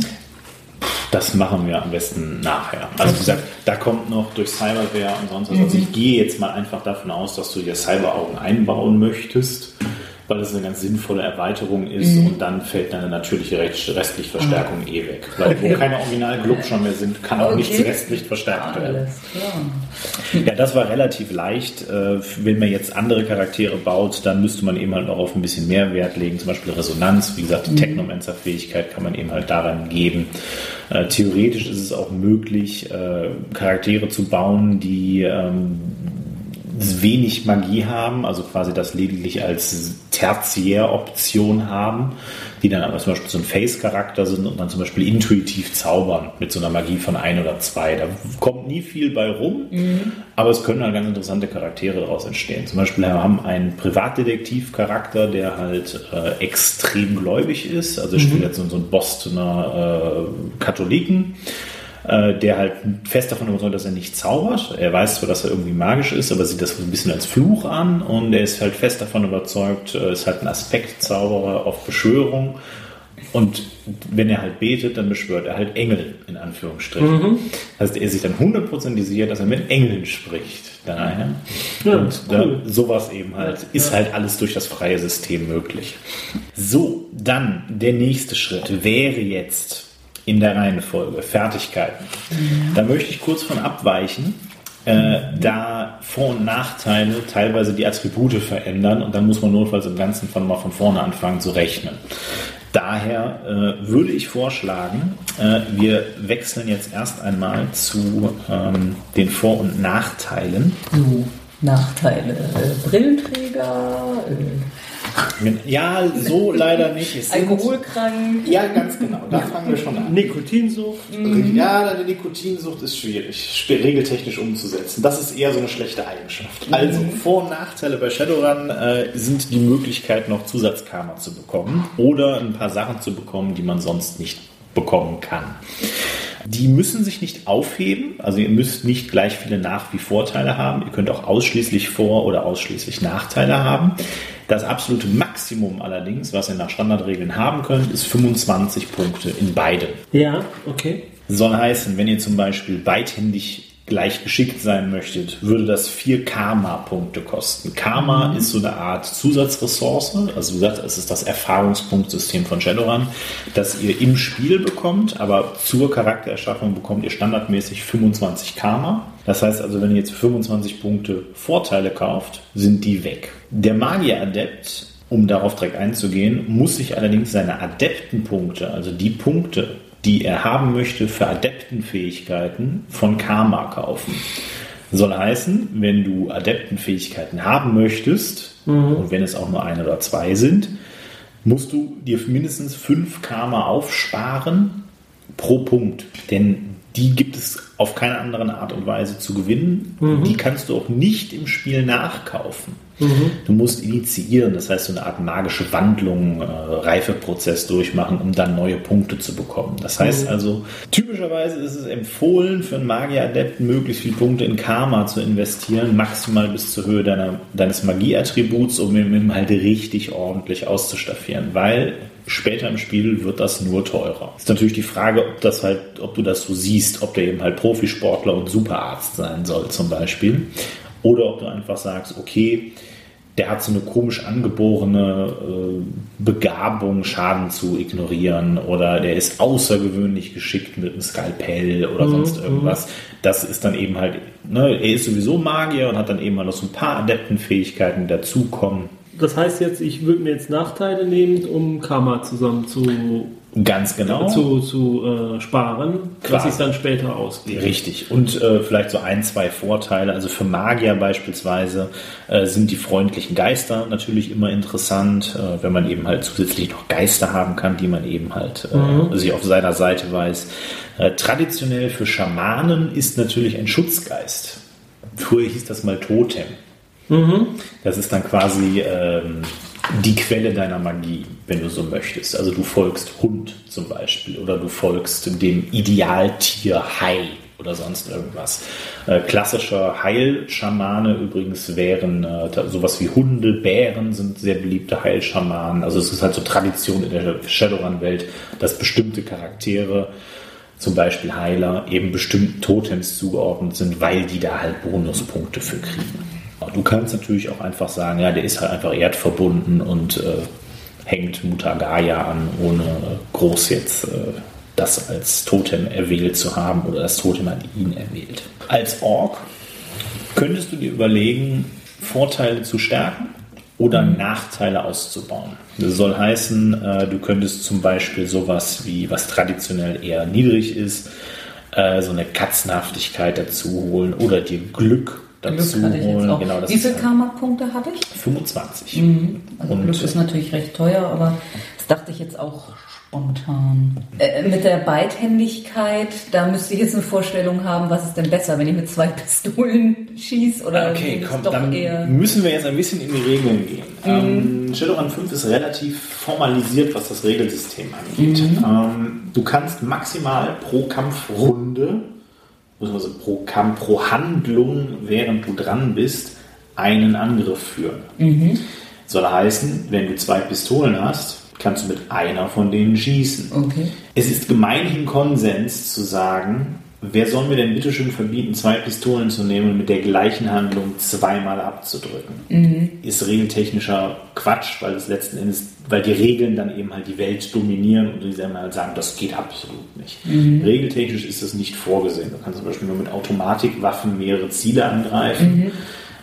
Das machen wir am besten nachher. Also wie gesagt, da kommt noch durch Cyberware und sonst was. Also ich gehe jetzt mal einfach davon aus, dass du dir Cyberaugen einbauen möchtest. Weil es eine ganz sinnvolle Erweiterung ist Mhm. und dann fällt deine natürliche Rest- restliche Verstärkung eh weg. Weil wo Okay. keine Original-Glub schon mehr sind, kann auch Okay. nichts restlich verstärkt werden. Alles klar. Ja, das war relativ leicht. Äh, Wenn man jetzt andere Charaktere baut, dann müsste man eben halt auch auf ein bisschen mehr Wert legen. Zum Beispiel Resonanz, wie gesagt, die Technomancer-Fähigkeit kann man eben halt daran geben. Äh, Theoretisch ist es auch möglich, äh, Charaktere zu bauen, die ähm, wenig Magie haben, also quasi das lediglich als Tertiäroption haben, die dann aber zum Beispiel so ein Face-Charakter sind und dann zum Beispiel intuitiv zaubern mit so einer Magie von ein oder zwei. Da kommt nie viel bei rum, aber es können halt ganz interessante Charaktere daraus entstehen. Zum Beispiel wir haben einen Privatdetektiv-Charakter, der halt äh, extrem gläubig ist, also spielt jetzt so, so einen Bostoner äh, Katholiken äh, der halt fest davon überzeugt, dass er nicht zaubert. Er weiß zwar, dass er irgendwie magisch ist, aber sieht das so ein bisschen als Fluch an und er ist halt fest davon überzeugt, äh, ist halt ein Aspektzauberer auf Beschwörung. Und wenn er halt betet, dann beschwört er halt Engel, in Anführungsstrichen. Das heißt, er sich dann hundertprozentig sicher, dass er mit Engeln spricht. Daher. Ja, und cool. da, sowas eben halt, ist halt alles durch das freie System möglich. So, dann der nächste Schritt wäre jetzt in der Reihenfolge Fertigkeiten. Da möchte ich kurz von abweichen, äh, da Vor- und Nachteile teilweise die Attribute verändern und dann muss man notfalls im Ganzen von mal von vorne anfangen zu rechnen. Daher äh, würde ich vorschlagen, äh, wir wechseln jetzt erst einmal zu ähm, den Vor- und Nachteilen. So, Nachteile. Äh, Brillenträger, äh, Ja, so leider nicht. Es Alkoholkrank. Ja, ganz genau. Da fangen wir schon an. Nikotinsucht. Ja, deine Nikotinsucht ist schwierig, regeltechnisch umzusetzen. Das ist eher so eine schlechte Eigenschaft. Also, Vor- und Nachteile bei Shadowrun äh, sind die Möglichkeit, noch Zusatzkarma zu bekommen oder ein paar Sachen zu bekommen, die man sonst nicht bekommen kann. Die müssen sich nicht aufheben, also ihr müsst nicht gleich viele Nach- wie Vorteile haben. Ihr könnt auch ausschließlich Vor- oder ausschließlich Nachteile haben. Das absolute Maximum allerdings, was ihr nach Standardregeln haben könnt, ist 25 Punkte in beiden. Ja, okay. Soll heißen, wenn ihr zum Beispiel beidhändig gleich geschickt sein möchtet, würde das vier Karma-Punkte kosten. Karma ist so eine Art Zusatzressource, also wie gesagt, es ist das Erfahrungspunktsystem von Shadowrun, das ihr im Spiel bekommt, aber zur Charaktererschaffung bekommt ihr standardmäßig 25 Karma. Das heißt also, wenn ihr jetzt 25 Punkte Vorteile kauft, sind die weg. Der Magier-Adept um darauf direkt einzugehen, muss sich allerdings seine Adeptenpunkte, also die Punkte, die er haben möchte für Adeptenfähigkeiten, von Karma kaufen. Soll heißen, wenn du Adeptenfähigkeiten haben möchtest, und wenn es auch nur ein oder zwei sind, musst du dir mindestens fünf Karma aufsparen pro Punkt. Denn die gibt es auf keine andere Art und Weise zu gewinnen. Die kannst du auch nicht im Spiel nachkaufen. Du musst initiieren, das heißt so eine Art magische Wandlung, äh, Reifeprozess durchmachen, um dann neue Punkte zu bekommen. Das heißt also, typischerweise ist es empfohlen, für einen Magieradepten möglichst viele Punkte in Karma zu investieren, maximal bis zur Höhe deiner, deines Magieattributs, um ihn halt richtig ordentlich auszustaffieren, weil später im Spiel wird das nur teurer. Ist natürlich die Frage, ob das halt, ob du das so siehst, ob der eben halt Profisportler und Superarzt sein soll zum Beispiel. Oder ob du einfach sagst, okay, der hat so eine komisch angeborene äh, Begabung, Schaden zu ignorieren oder der ist außergewöhnlich geschickt mit einem Skalpell oder sonst irgendwas. Das ist dann eben halt, ne, er ist sowieso Magier und hat dann eben mal noch so ein paar Adeptenfähigkeiten die dazukommen. Das heißt jetzt, ich würde mir jetzt Nachteile nehmen, um Karma zusammen zu, Ganz genau. zu, zu äh, sparen, was Quasi. ich dann später ausgebe. Richtig. Und äh, vielleicht so ein, zwei Vorteile. Also für Magier beispielsweise äh, sind die freundlichen Geister natürlich immer interessant, äh, wenn man eben halt zusätzlich noch Geister haben kann, die man eben halt äh, sich auf seiner Seite weiß. Äh, traditionell für Schamanen ist natürlich ein Schutzgeist. Früher hieß das mal Totem. Das ist dann quasi ähm, die Quelle deiner Magie, wenn du so möchtest. Also du folgst Hund zum Beispiel oder du folgst dem Idealtier Hai oder sonst irgendwas. Äh, klassischer Heilschamane übrigens wären äh, sowas wie Hunde, Bären sind sehr beliebte Heilschamanen. Also es ist halt so Tradition in der Shadowrun-Welt, dass bestimmte Charaktere zum Beispiel Heiler eben bestimmten Totems zugeordnet sind, weil die da halt Bonuspunkte für kriegen. Du kannst natürlich auch einfach sagen, ja, der ist halt einfach erdverbunden und äh, hängt Mutagaya an, ohne groß jetzt äh, das als Totem erwählt zu haben oder das Totem an ihn erwählt. Als Ork könntest du dir überlegen, Vorteile zu stärken oder Nachteile auszubauen. Das soll heißen, äh, du könntest zum Beispiel sowas wie, was traditionell eher niedrig ist, äh, so eine Katzenhaftigkeit dazu holen oder dir Glück dazu Glück hatte ich jetzt auch. Genau, Wie viele Karma-Punkte habe ich? 25. Also Und, Glück ist natürlich recht teuer, aber das dachte ich jetzt auch spontan. Äh, mit der Beidhändigkeit, da müsste ich jetzt eine Vorstellung haben, was ist denn besser, wenn ich mit zwei [laughs] Pistolen schieße oder Okay, ist komm, doch dann eher. müssen wir jetzt ein bisschen in die Regeln gehen. Ähm, Shadowrun 5 ist relativ formalisiert, was das Regelsystem angeht. Ähm, du kannst maximal pro Kampfrunde, beziehungsweise pro Kampf, pro Handlung, während du dran bist, einen Angriff führen. Soll heißen, wenn du zwei Pistolen hast, kannst du mit einer von denen schießen. Okay. Es ist gemeinhin Konsens zu sagen, wer soll mir denn bitte schön verbieten, zwei Pistolen zu nehmen und mit der gleichen Handlung zweimal abzudrücken? Ist regeltechnischer Quatsch, weil es letzten Endes, weil die Regeln dann eben halt die Welt dominieren und die dann halt sagen, das geht absolut nicht. Regeltechnisch ist das nicht vorgesehen. Du kannst zum Beispiel nur mit Automatikwaffen mehrere Ziele angreifen.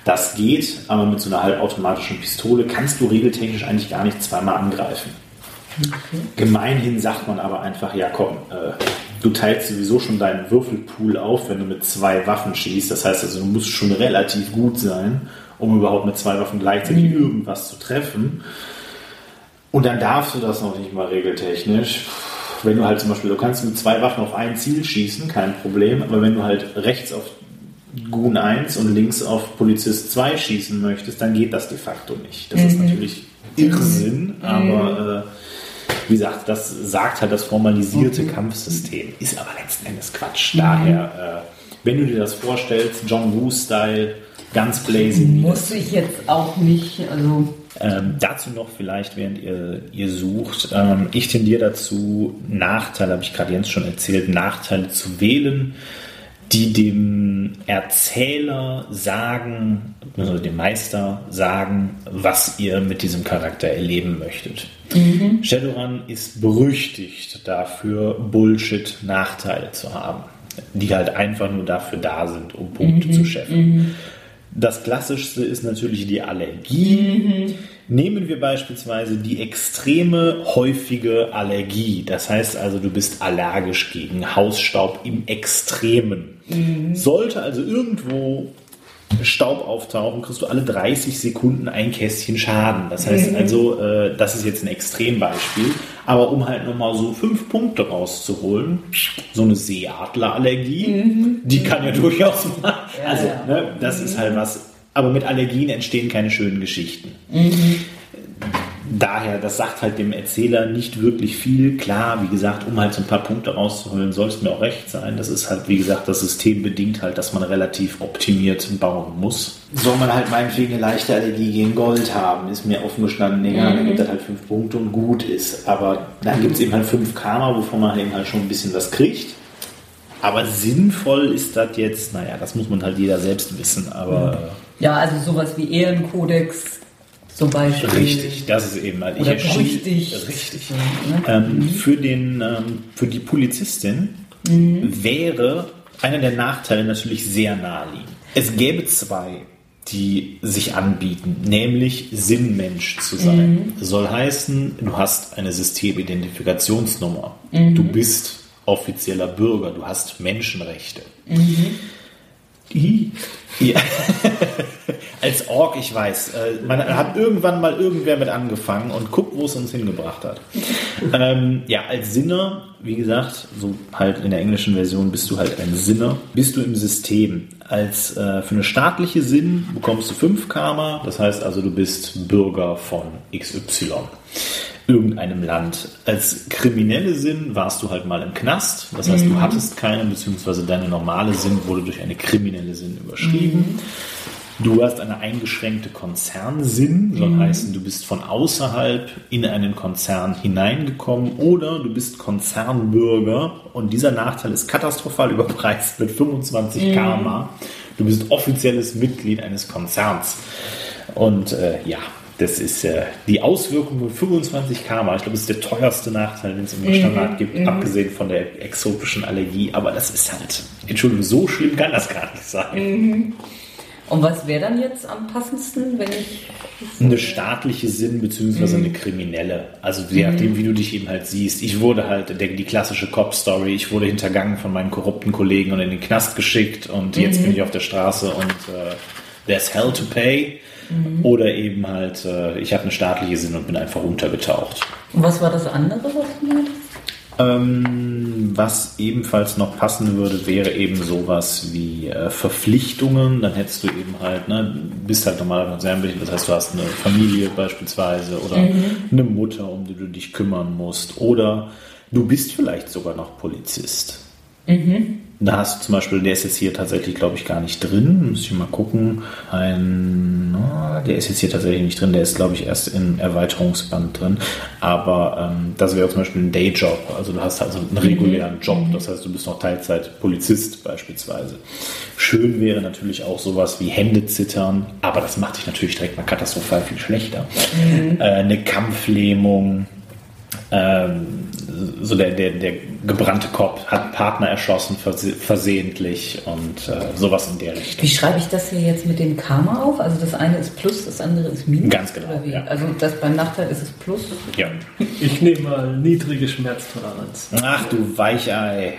Das geht, aber mit so einer halbautomatischen Pistole kannst du regeltechnisch eigentlich gar nicht zweimal angreifen. Gemeinhin sagt man aber einfach, ja komm, äh, du teilst sowieso schon deinen Würfelpool auf, wenn du mit zwei Waffen schießt. Das heißt also, du musst schon relativ gut sein, um überhaupt mit zwei Waffen gleichzeitig irgendwas zu treffen. Und dann darfst du das noch nicht mal regeltechnisch. Wenn du halt zum Beispiel, du kannst mit zwei Waffen auf ein Ziel schießen, kein Problem, aber wenn du halt rechts auf Goon 1 und links auf Polizist 2 schießen möchtest, dann geht das de facto nicht. Das ist natürlich Irrsinn, aber äh, wie gesagt, das sagt halt das formalisierte Kampfsystem. Ist aber letzten Endes Quatsch. Daher, äh, wenn du dir das vorstellst, John Woo-Style, ganz blazing. Muss ich jetzt auch nicht, also Ähm, dazu noch vielleicht, während ihr, ihr sucht, ähm, ich tendiere dazu, Nachteile, habe ich gerade Jens schon erzählt, Nachteile zu wählen, die dem Erzähler sagen, also dem Meister sagen, was ihr mit diesem Charakter erleben möchtet. Shadowrun ist berüchtigt dafür, Bullshit-Nachteile zu haben, die halt einfach nur dafür da sind, um Punkte zu scheffeln. Das klassischste ist natürlich die Allergie. Nehmen wir beispielsweise die extreme häufige Allergie. Das heißt also, du bist allergisch gegen Hausstaub im Extremen. Sollte also irgendwo Staub auftauchen, kriegst du alle 30 Sekunden ein Kästchen Schaden. Das heißt also, äh, das ist jetzt ein Extrembeispiel. Aber um halt nochmal so fünf Punkte rauszuholen, so eine Seeadlerallergie, die kann ja durchaus mal. also, ja. Ne, das ist halt was. Aber mit Allergien entstehen keine schönen Geschichten. Daher, das sagt halt dem Erzähler nicht wirklich viel. Klar, wie gesagt, um halt so ein paar Punkte rauszuholen, soll es mir auch recht sein. Das ist halt, wie gesagt, das System bedingt halt, dass man relativ optimiert bauen muss. Soll man halt meinetwegen eine leichte Allergie gegen Gold haben, ist mir offen gestanden, egal, dann gibt es halt fünf Punkte und gut ist. Aber dann gibt es eben halt fünf Karma, wovon man eben halt schon ein bisschen was kriegt. Aber sinnvoll ist das jetzt, naja, das muss man halt jeder selbst wissen, aber ja, also sowas wie Ehrenkodex zum Beispiel. richtig, das ist eben halt, erschieß- berüchtigt. Richtig. So, ne? Ähm, für, den, ähm, für die Polizistin wäre einer der Nachteile natürlich sehr naheliegend. Es gäbe zwei, die sich anbieten, nämlich Sinnmensch zu sein. Soll heißen, du hast eine Systemidentifikationsnummer. Du bist offizieller Bürger, du hast Menschenrechte. I. Ja. [laughs] Als Ork, ich weiß. Äh, Man hat irgendwann mal irgendwer mit angefangen und guckt, wo es uns hingebracht hat. [laughs] ähm, ja, als Sinner, wie gesagt, so halt in der englischen Version bist du halt ein Sinner, bist du im System. Als äh, für eine staatliche Sinn bekommst du 5 Karma, das heißt also, du bist Bürger von XY irgendeinem Land. Als kriminelle Sinn warst du halt mal im Knast. Das heißt, du hattest keine, beziehungsweise deine normale Sinn wurde durch eine kriminelle Sinn überschrieben. Du hast eine eingeschränkte Konzernsinn, soll Mhm. heißen, du bist von außerhalb in einen Konzern hineingekommen oder du bist Konzernbürger und dieser Nachteil ist katastrophal überpreist mit 25 Mhm. Karma. Du bist offizielles Mitglied eines Konzerns. Und äh, ja, das ist äh, die Auswirkung von 25 Karma. Ich glaube, das ist der teuerste Nachteil, den es im Standard gibt, abgesehen von der exotischen Allergie. Aber das ist halt, Entschuldigung, so schlimm kann das gar nicht sein. Und was wäre dann jetzt am passendsten, wenn ich. eine staatliche Sinn beziehungsweise eine kriminelle. Also je nachdem, wie du dich eben halt siehst. Ich wurde halt, der, die klassische Cop-Story, ich wurde hintergangen von meinen korrupten Kollegen und in den Knast geschickt und jetzt bin ich auf der Straße und äh, there's hell to pay. Oder eben halt, äh, ich habe eine staatliche Sinn und bin einfach untergetaucht. Und was war das andere, was du hattest? Ähm, was ebenfalls noch passen würde, wäre eben sowas wie äh, Verpflichtungen. Dann hättest du eben halt, ne, bist halt normaler Konzernmitglied, das heißt, du hast eine Familie beispielsweise oder eine Mutter, um die du dich kümmern musst. Oder du bist vielleicht sogar noch Polizist. Da hast du zum Beispiel, der ist jetzt hier tatsächlich, glaube ich, gar nicht drin. Muss ich mal gucken. Ein, der ist jetzt hier tatsächlich nicht drin. Der ist, glaube ich, erst im Erweiterungsband drin. Aber ähm, das wäre zum Beispiel ein Dayjob. Also du hast also einen regulären Job. Das heißt, du bist noch Teilzeit Polizist beispielsweise. Schön wäre natürlich auch sowas wie Hände zittern. Aber das macht dich natürlich direkt mal katastrophal viel schlechter. Äh, eine Kampflähmung ähm, so der, der, der gebrannte Kopf hat einen Partner erschossen verse versehentlich und äh, sowas in der Richtung. Wie schreibe ich das hier jetzt mit dem Karma auf? Also das eine ist Plus, das andere ist Minus? Ganz genau, Oder wie? ja. Also das beim Nachteil ist es Plus. Ja. Ich nehme mal niedrige Schmerztoleranz. Ach du Weichei.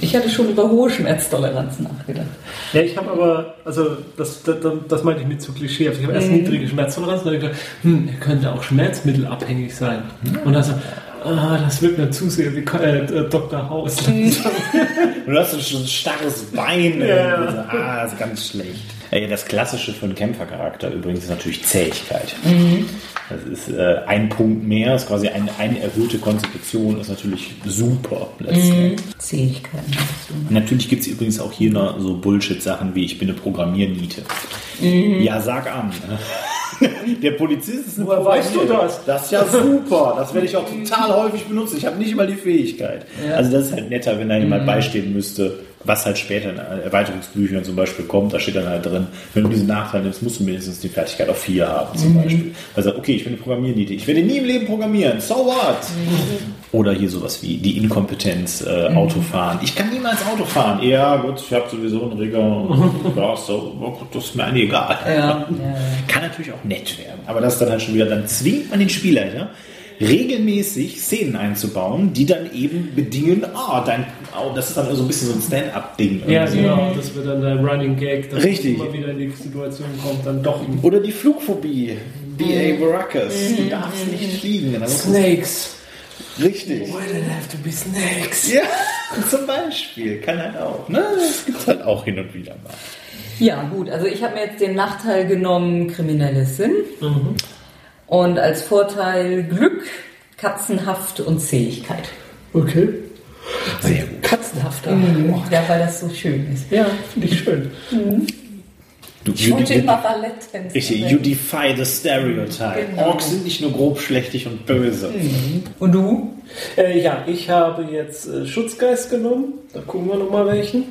Ich hatte schon über hohe Schmerztoleranz nachgedacht. Ja, ich habe aber, also das, das, das meinte ich mit zu Klischee. Ich habe erst niedrige Schmerztoleranz und dann habe ich gedacht, hm, er könnte auch schmerzmittelabhängig sein. Und dann so, ah, das wird mir zu sehr wie äh, äh, Dr. House. [laughs] Und du hast so ein starres Bein. Ja. so. Ah, das ist ganz schlecht. Ey, Das Klassische für einen Kämpfercharakter übrigens ist natürlich Zähigkeit. Das ist äh, ein Punkt mehr, ist quasi eine, eine erhöhte Konstitution, ist natürlich super. hast du. Natürlich gibt es übrigens auch hier noch so Bullshit-Sachen wie ich bin eine Programmierniete. Ja, sag an. [laughs] Der Polizist ist ein Woher weißt du das? Das ist ja super. Das werde ich auch total häufig benutzen. Ich habe nicht mal die Fähigkeit. Also das ist halt netter, wenn da jemand beistehen müsste, was halt später in Erweiterungsbüchern zum Beispiel kommt. Da steht dann halt drin, wenn du diesen Nachteil nimmst, musst du mindestens die Fertigkeit auf 4 haben zum Beispiel. Also okay, ich bin eine Programmierniete. Ich werde nie im Leben programmieren. So what? Oder hier sowas wie die Inkompetenz, äh, Autofahren. Ich kann niemals Auto fahren. Ja, gut, ich habe sowieso einen Rigger. [laughs] ja, so, oh, das ist mir eigentlich egal. Ja, ja. Kann natürlich auch nett werden. Aber das ist dann halt schon wieder, dann zwingt man den Spielleiter, regelmäßig Szenen einzubauen, die dann eben bedingen, ah, dein, oh, das ist dann so ein bisschen so ein Stand-up-Ding. Ja, genau. Das wird dann der Running Gag, dass Richtig. man immer wieder in die Situation kommt, dann doch Oder die Flugphobie. B.A. Baracus. Du darfst nicht fliegen. Snakes. Richtig. Why did have to be snakes? Ja, [laughs] zum Beispiel. Kann halt auch. Ne? Das gibt halt auch hin und wieder mal. Ja, gut. Also ich habe mir jetzt den Nachteil genommen, kriminelles Sinn. Und als Vorteil Glück, Katzenhaft und Zähigkeit. Okay. Sehr gut. Katzenhafter. Ja, weil das so schön ist. Ja, finde ich schön. Du, Ich you, wollte you, immer Ballett tanzen. richtig, you defy the stereotype. Genau. Orks sind nicht nur grobschlächtig und böse. Und du? Äh, ja, ich habe jetzt äh, Schutzgeist genommen. Da gucken wir nochmal welchen.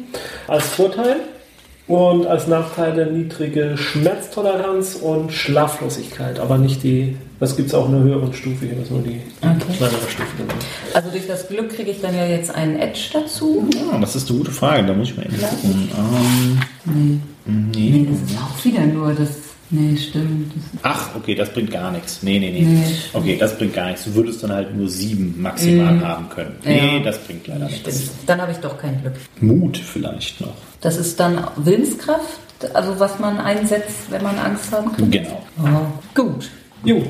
Als Vorteil. Und als Nachteile niedrige Schmerztoleranz und Schlaflosigkeit. Aber nicht die, das gibt es auch in einer höheren Stufe hier, das ist nur die Okay. kleinere Stufe. genommen. Also durch das Glück kriege ich dann ja jetzt einen Edge dazu. Ja, das ist eine gute Frage. Da muss ich mal eben gucken. Ähm, Nee, nee. das ist auch wieder nur das. Nee, stimmt. Ach, okay, das bringt gar nichts. Nee, nee, nee. Nee. Okay, das bringt gar nichts. Du würdest dann halt nur sieben maximal haben können. Nee, Ja. das bringt leider stimmt. nichts. Dann habe ich doch kein Glück. Mut vielleicht noch. Das ist dann Willenskraft, also was man einsetzt, wenn man Angst haben kann. Genau. Oh, gut. Jo,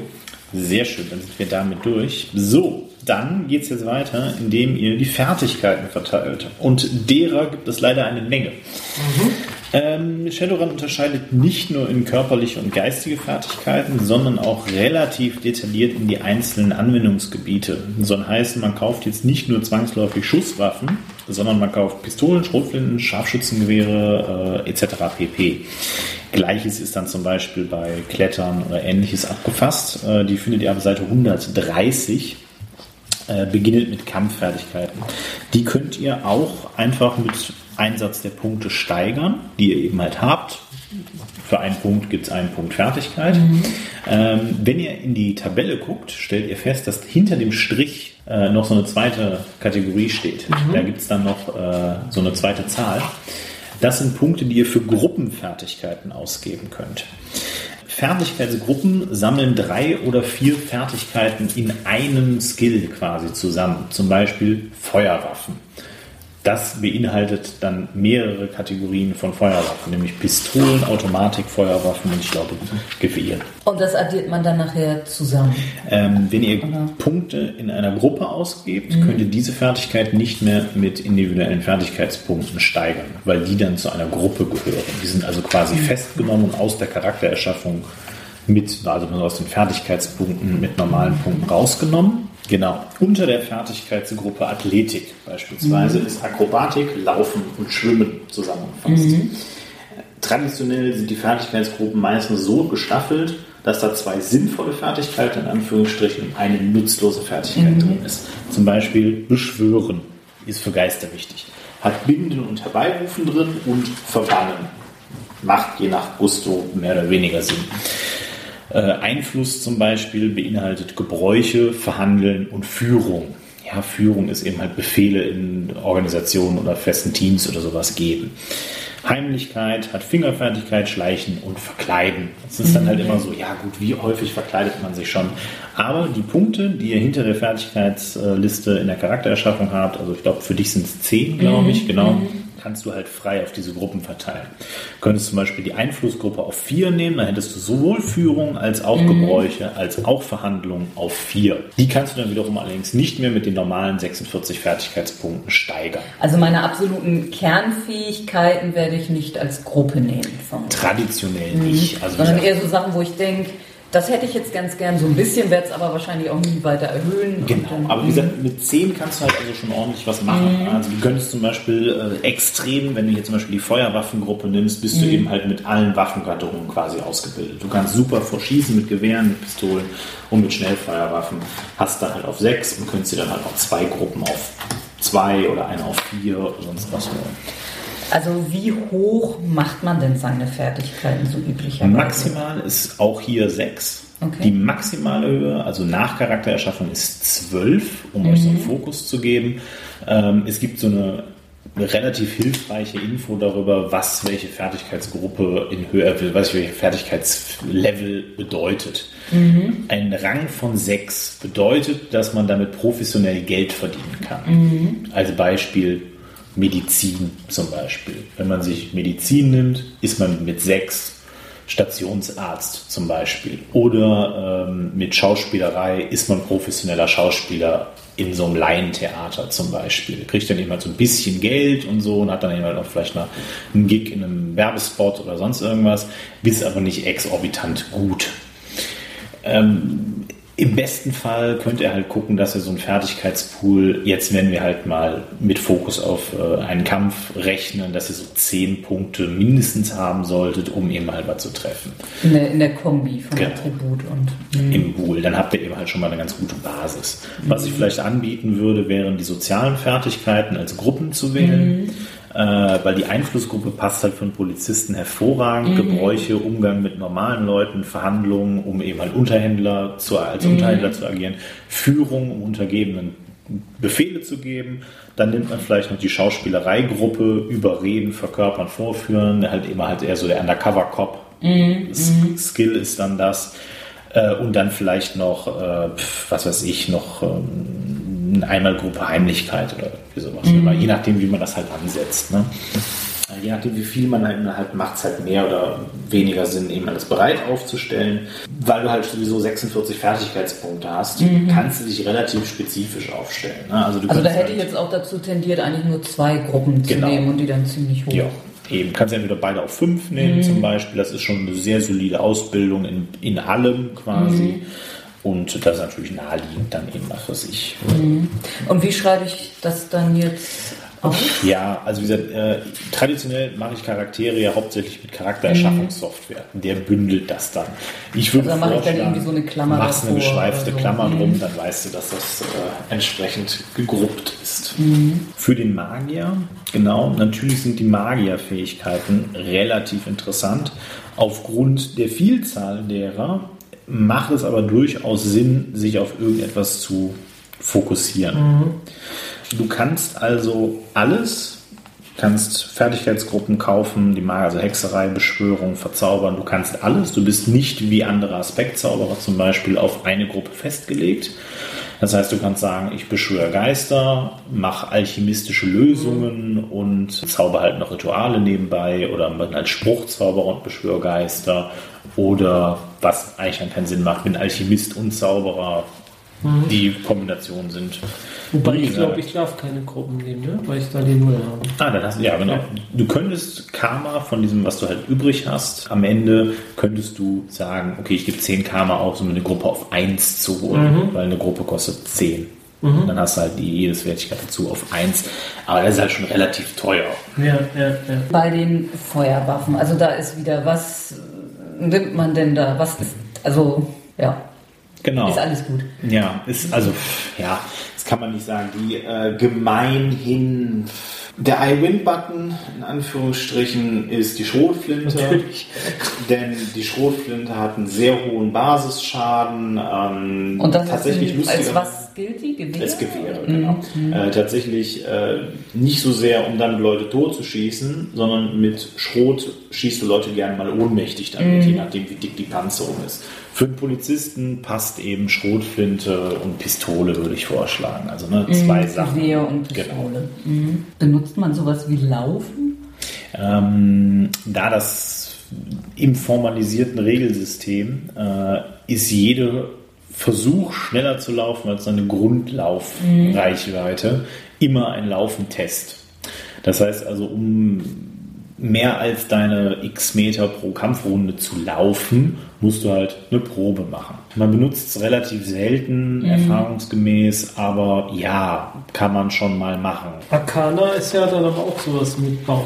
Sehr schön, dann sind wir damit durch. So, dann geht es jetzt weiter, indem ihr die Fertigkeiten verteilt. Und derer gibt es leider eine Menge. Ähm, Shadowrun unterscheidet nicht nur in körperliche und geistige Fertigkeiten, sondern auch relativ detailliert in die einzelnen Anwendungsgebiete. Soll heißen, man kauft jetzt nicht nur zwangsläufig Schusswaffen sondern man kauft Pistolen, Schrotflinten, Scharfschützengewehre äh, etc. pp. Gleiches ist dann zum Beispiel bei Klettern oder ähnliches abgefasst. Äh, die findet ihr auf Seite 130 äh, beginnend mit Kampffertigkeiten. Die könnt ihr auch einfach mit Einsatz der Punkte steigern, die ihr eben halt habt. Für einen Punkt gibt es einen Punkt Fertigkeit. Mhm. Ähm, wenn ihr in die Tabelle guckt, stellt ihr fest, dass hinter dem Strich äh, noch so eine zweite Kategorie steht. Mhm. Da gibt es dann noch äh, so eine zweite Zahl. Das sind Punkte, die ihr für Gruppenfertigkeiten ausgeben könnt. Fertigkeitsgruppen sammeln drei oder vier Fertigkeiten in einem Skill quasi zusammen. Zum Beispiel Feuerwaffen. Das beinhaltet dann mehrere Kategorien von Feuerwaffen, nämlich Pistolen, Automatikfeuerwaffen und ich glaube Gewehr. Und das addiert man dann nachher zusammen? Ähm, wenn ihr Oder? Punkte in einer Gruppe ausgebt, mhm. könnt ihr diese Fertigkeit nicht mehr mit individuellen Fertigkeitspunkten steigern, weil die dann zu einer Gruppe gehören. Die sind also quasi mhm. festgenommen aus der Charaktererschaffung mit, also aus den Fertigkeitspunkten mit normalen Punkten rausgenommen Genau. Unter der Fertigkeitsgruppe Athletik beispielsweise mhm. ist Akrobatik, Laufen und Schwimmen zusammengefasst. Mhm. Traditionell sind die Fertigkeitsgruppen meistens so gestaffelt, dass da zwei sinnvolle Fertigkeiten in Anführungsstrichen und eine nutzlose Fertigkeit mhm. drin ist. Zum Beispiel Beschwören ist für Geister wichtig. Hat Binden und Herbeirufen drin und Verbannen. Macht je nach Gusto mehr oder weniger Sinn. Äh, Einfluss zum Beispiel beinhaltet Gebräuche, Verhandeln und Führung. Ja, Führung ist eben halt Befehle in Organisationen oder festen Teams oder sowas geben. Heimlichkeit hat Fingerfertigkeit, Schleichen und Verkleiden. Das ist dann halt immer so, ja gut, wie häufig verkleidet man sich schon? Aber die Punkte, die ihr hinter der Fertigkeitsliste in der Charaktererschaffung habt, also ich glaube, für dich sind es zehn, glaube ich, genau. Mhm kannst du halt frei auf diese Gruppen verteilen. Du könntest zum Beispiel die Einflussgruppe auf vier nehmen, dann hättest du sowohl Führung als auch mhm. Gebräuche als auch Verhandlungen auf vier. Die kannst du dann wiederum allerdings nicht mehr mit den normalen 46 Fertigkeitspunkten steigern. Also meine absoluten Kernfähigkeiten werde ich nicht als Gruppe nehmen. Traditionell mhm. nicht. Also Sondern eher so Sachen, wo ich denke, das hätte ich jetzt ganz gern so ein bisschen, werde es aber wahrscheinlich auch nie weiter erhöhen. Genau, dann, aber wie gesagt, mit 10 kannst du halt also schon ordentlich was machen. Mhm. Also du könntest zum Beispiel äh, extrem, wenn du hier zum Beispiel die Feuerwaffengruppe nimmst, bist mhm. du eben halt mit allen Waffengattungen quasi ausgebildet. Du kannst super vorschießen mit Gewehren, mit Pistolen und mit Schnellfeuerwaffen. Hast dann halt auf 6 und könntest dir dann halt auch zwei Gruppen auf 2 oder eine auf 4 oder sonst was holen. Also wie hoch macht man denn seine Fertigkeiten so üblicherweise? Maximal ist auch hier 6. Okay. Die maximale Höhe, also nach Charaktererschaffung, ist 12, um mhm. euch so einen mhm. Fokus zu geben. Ähm, es gibt so eine relativ hilfreiche Info darüber, was welche Fertigkeitsgruppe in höher will, was welche Fertigkeitslevel bedeutet. Mhm. Ein Rang von 6 bedeutet, dass man damit professionell Geld verdienen kann. Mhm. Also Beispiel Medizin zum Beispiel. Wenn man sich Medizin nimmt, ist man mit sechs Stationsarzt zum Beispiel. Oder ähm, mit Schauspielerei ist man professioneller Schauspieler in so einem Laientheater zum Beispiel. Kriegt dann immer so ein bisschen Geld und so und hat dann eben halt auch vielleicht mal einen Gig in einem Werbespot oder sonst irgendwas, ist aber nicht exorbitant gut. Ähm, im besten Fall könnt ihr halt gucken, dass ihr so einen Fertigkeitspool, jetzt wenn wir halt mal mit Fokus auf äh, einen Kampf rechnen, dass ihr so zehn Punkte mindestens haben solltet, um eben halt mal zu treffen. In der, in der Kombi von genau. Attribut und mhm. im Pool. Dann habt ihr eben halt schon mal eine ganz gute Basis. Was ich mhm. vielleicht anbieten würde, wären die sozialen Fertigkeiten als Gruppen zu wählen. Mhm weil die Einflussgruppe passt halt für einen Polizisten hervorragend. Mhm. Gebräuche, Umgang mit normalen Leuten, Verhandlungen, um eben halt Unterhändler zu, als mhm. Unterhändler zu agieren, Führung, um Untergebenen Befehle zu geben. Dann nimmt man vielleicht noch die Schauspielereigruppe, überreden, verkörpern, vorführen, halt immer halt eher so der Undercover-Cop. Mhm. mhm. Skill ist dann das. Äh, und dann vielleicht noch, äh, was weiß ich, noch ähm, eine Einmalgruppe Heimlichkeit oder sowas. Mhm. Je nachdem, wie man das halt ansetzt. Ne? Je nachdem, wie viel man halt, halt macht, es halt mehr oder weniger Sinn, eben alles bereit aufzustellen. Weil du halt sowieso 46 Fertigkeitspunkte hast, mhm. kannst du dich relativ spezifisch aufstellen. Ne? Also, also da hätte halt ich jetzt auch dazu tendiert, eigentlich nur zwei Gruppen zu genau. nehmen und die dann ziemlich hoch. Ja. Eben, kannst du entweder beide auf fünf nehmen mhm. zum Beispiel. Das ist schon eine sehr solide Ausbildung in, in allem quasi. Mhm. Und das ist natürlich naheliegend dann eben was für sich. Mhm. Und wie schreibe ich das dann jetzt Ja, also wie gesagt, äh, traditionell mache ich Charaktere ja hauptsächlich mit Charaktererschaffungssoftware. Der bündelt das dann. Ich würde Also da mache ich dann irgendwie so eine Klammer machst eine geschweifte so. Klammer Mhm. drum, dann weißt du, dass das äh, entsprechend gegruppt ist. Mhm. Für den Magier, genau, natürlich sind die Magierfähigkeiten relativ interessant. Aufgrund der Vielzahl derer macht es aber durchaus Sinn, sich auf irgendetwas zu fokussieren. Du kannst also alles, kannst Fertigkeitsgruppen kaufen, die Magier, also Hexerei, Beschwörung, Verzaubern, du kannst alles. Du bist nicht wie andere Aspektzauberer zum Beispiel auf eine Gruppe festgelegt. Das heißt, du kannst sagen, ich beschwöre Geister, mache alchemistische Lösungen und zauber halt noch Rituale nebenbei oder bin als Spruchzauberer und beschwöre Geister oder was eigentlich dann keinen Sinn macht, bin Alchemist und Zauberer. Die Kombinationen sind. Wobei ich glaube, ich darf keine Gruppen nehmen, ne? weil ich da die Null habe. Ah, dann hast du, ja, genau. Du könntest Karma von diesem, was du halt übrig hast, am Ende könntest du sagen, okay, ich gebe 10 Karma aus, um eine Gruppe auf 1 zu holen, weil eine Gruppe kostet 10. Dann hast du halt die jedes Wertigkeit dazu auf 1. Aber das ist halt schon relativ teuer. Ja, ja, ja. Bei den Feuerwaffen, also da ist wieder, was nimmt man denn da? Was ist, also, ja, Genau. ist alles gut. Ja, ist also, ja, das kann man nicht sagen. Die äh, gemeinhin. Der I-Win-Button, in Anführungsstrichen, ist die Schrotflinte. Natürlich. Denn die Schrotflinte hat einen sehr hohen Basisschaden. Ähm, Und das tatsächlich ist ein, als lustiger- was gilt die? Gewehre? als Gewehre, genau. Äh, tatsächlich äh, nicht so sehr, um damit Leute totzuschießen, sondern mit Schrot schießt du Leute gerne mal ohnmächtig damit, je nachdem, wie dick die Panzerung ist. Für einen Polizisten passt eben Schrotflinte und Pistole, würde ich vorschlagen. Also ne, zwei Sachen. Gewehr und Genau. Pistole. Mhm. Benutzt man sowas wie Laufen? Ähm, da das im formalisierten Regelsystem äh, ist jeder Versuch, schneller zu laufen als seine Grundlaufreichweite, immer ein Laufentest. Das heißt also, um mehr als deine x Meter pro Kampfrunde zu laufen, musst du halt eine Probe machen. Man benutzt es relativ selten, erfahrungsgemäß, aber ja, kann man schon mal machen. Arcana ist ja dann aber auch sowas mit Bauen.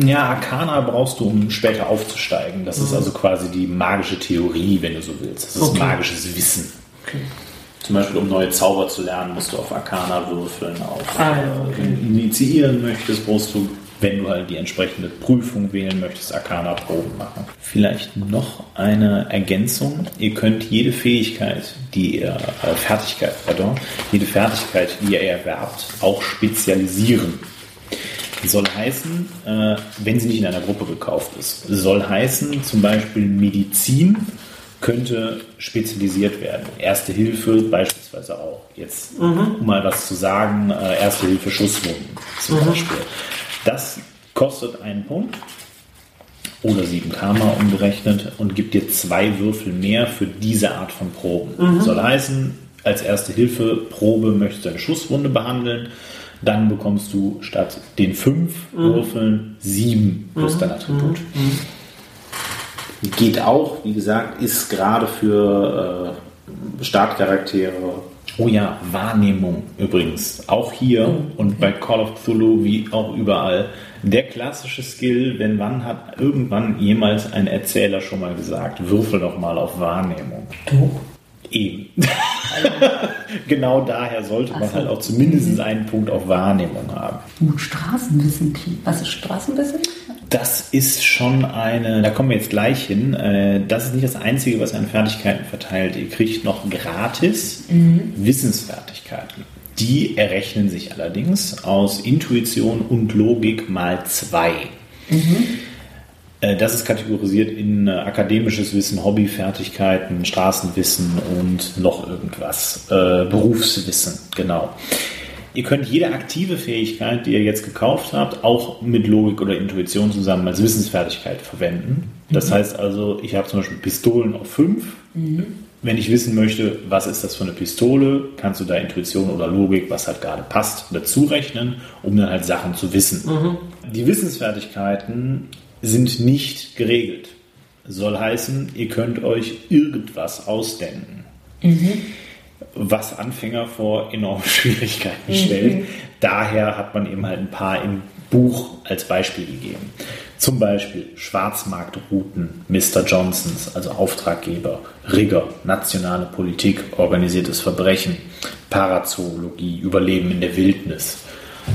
Ne? Ja, Arcana brauchst du, um später aufzusteigen. Das ist also quasi die magische Theorie, wenn du so willst. Das ist Okay. magisches Wissen. Okay. Zum Beispiel, um neue Zauber zu lernen, musst du auf Arcana würfeln. Auf, Ah, ja, okay. Du initiieren möchtest, brauchst du, wenn du halt die entsprechende Prüfung wählen möchtest, Arcana-Proben machen. Vielleicht noch eine Ergänzung. Ihr könnt jede Fähigkeit, die ihr, äh, Fertigkeit, pardon, jede Fertigkeit, die ihr erwerbt, auch spezialisieren. Soll heißen, äh, wenn sie nicht in einer Gruppe gekauft ist, soll heißen zum Beispiel Medizin könnte spezialisiert werden. Erste Hilfe beispielsweise auch. Jetzt, um mal was zu sagen, äh, Erste Hilfe Schusswunden zum Beispiel. Das kostet einen Punkt oder 7 Karma umgerechnet und gibt dir zwei Würfel mehr für diese Art von Proben. Soll heißen, als erste Hilfe Probe möchtest du eine Schusswunde behandeln, dann bekommst du statt den fünf Würfeln sieben plus dein Attribut. Geht auch, wie gesagt, ist gerade für äh, Startcharaktere. Oh ja, Wahrnehmung übrigens. Auch hier und bei Call of Cthulhu wie auch überall. Der klassische Skill, wenn wann hat irgendwann jemals ein Erzähler schon mal gesagt, würfel doch mal auf Wahrnehmung. Du. Eben. [laughs] genau daher sollte man halt auch zumindest einen Punkt auf Wahrnehmung haben. Uh, Straßenwissen. Was ist Straßenwissen? Das ist schon eine, da kommen wir jetzt gleich hin. äh, Das ist nicht das Einzige, was ihr an Fertigkeiten verteilt. Ihr kriegt noch gratis Wissensfertigkeiten. Die errechnen sich allerdings aus Intuition und Logik mal zwei. Äh, Das ist kategorisiert in äh, akademisches Wissen, Hobbyfertigkeiten, Straßenwissen und noch irgendwas. Äh, Berufswissen, genau. Ihr könnt jede aktive Fähigkeit, die ihr jetzt gekauft habt, auch mit Logik oder Intuition zusammen als Wissensfertigkeit verwenden. Das heißt also, ich habe zum Beispiel Pistolen auf 5. Wenn ich wissen möchte, was ist das für eine Pistole, kannst du da Intuition oder Logik, was halt gerade passt, dazu rechnen, um dann halt Sachen zu wissen. Die Wissensfertigkeiten sind nicht geregelt. Soll heißen, ihr könnt euch irgendwas ausdenken. Was Anfänger vor enorme [laughs] Schwierigkeiten stellt. Daher hat man eben halt ein paar im Buch als Beispiel gegeben. Zum Beispiel Schwarzmarktrouten, Mr. Johnsons, also Auftraggeber, Rigger, nationale Politik, organisiertes Verbrechen, Parazoologie, Überleben in der Wildnis.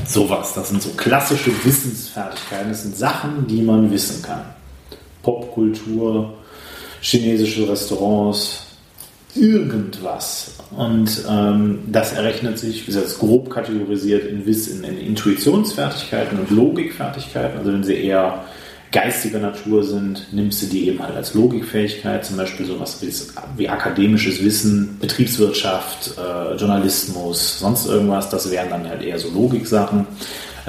Sowas, das sind so klassische Wissensfertigkeiten, das sind Sachen, die man wissen kann. Popkultur, chinesische Restaurants, irgendwas. Und ähm, das errechnet sich, wie gesagt, grob kategorisiert in, in, in Intuitionsfertigkeiten und Logikfertigkeiten. Also wenn sie eher geistiger Natur sind, nimmst du die eben halt als Logikfähigkeit, zum Beispiel sowas wie, wie akademisches Wissen, Betriebswirtschaft, äh, Journalismus, sonst irgendwas. Das wären dann halt eher so Logiksachen.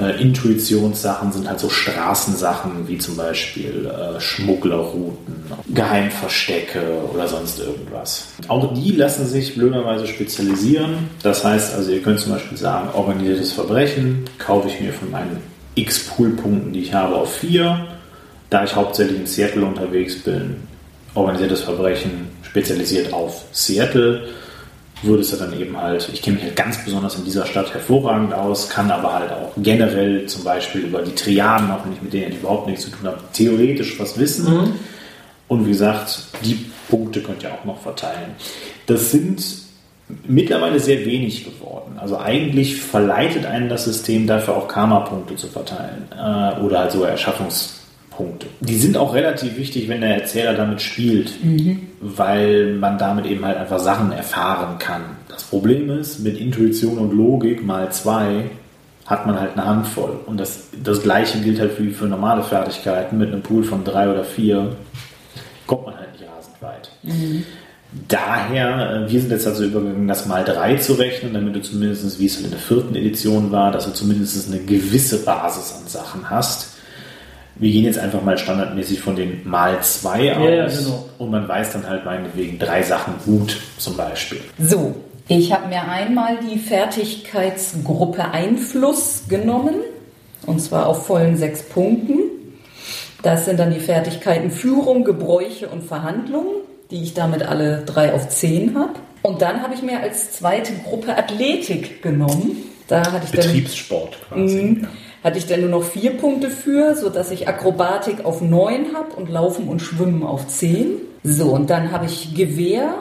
Äh, Intuitionssachen sind halt so Straßensachen wie zum Beispiel äh, Schmugglerrouten, Geheimverstecke oder sonst irgendwas. Auch die lassen sich blöderweise spezialisieren. Das heißt also, ihr könnt zum Beispiel sagen, organisiertes Verbrechen kaufe ich mir von meinen x Poolpunkten, die ich habe, auf 4 da ich hauptsächlich in Seattle unterwegs bin, organisiertes Verbrechen spezialisiert auf Seattle, würde es ja dann eben halt, ich kenne mich halt ganz besonders in dieser Stadt hervorragend aus, kann aber halt auch generell zum Beispiel über die Triaden, auch wenn ich mit denen überhaupt nichts zu tun habe, theoretisch was wissen. Mhm. Und wie gesagt, die Punkte könnt ihr auch noch verteilen. Das sind mittlerweile sehr wenig geworden. Also eigentlich verleitet einen das System dafür auch Karma-Punkte zu verteilen äh, oder halt sogar Erschaffungs- Punkte. Die sind auch relativ wichtig, wenn der Erzähler damit spielt, mhm. weil man damit eben halt einfach Sachen erfahren kann. Das Problem ist, mit Intuition und Logik mal zwei hat man halt eine Handvoll. Und das, das gleiche gilt halt für, für normale Fertigkeiten. Mit einem Pool von drei oder vier kommt man halt nicht rasend weit. Mhm. Daher, äh, wir sind jetzt also übergegangen, das mal drei zu rechnen, damit du zumindest, wie es in der vierten Edition war, dass du zumindest eine gewisse Basis an Sachen hast wir gehen jetzt einfach mal standardmäßig von den mal zwei aus. Ja, genau. Und man weiß dann halt meinetwegen drei Sachen gut zum Beispiel. So, ich habe mir einmal die Fertigkeitsgruppe Einfluss genommen. Und zwar auf vollen sechs Punkten. Das sind dann die Fertigkeiten Führung, Gebräuche und Verhandlungen, die ich damit alle drei auf zehn habe. Und dann habe ich mir als zweite Gruppe Athletik genommen. Da hatte ich Betriebssport quasi. Mh, ja hatte ich dann nur noch vier Punkte für, sodass ich Akrobatik auf neun habe und Laufen und Schwimmen auf zehn. So, und dann habe ich Gewehr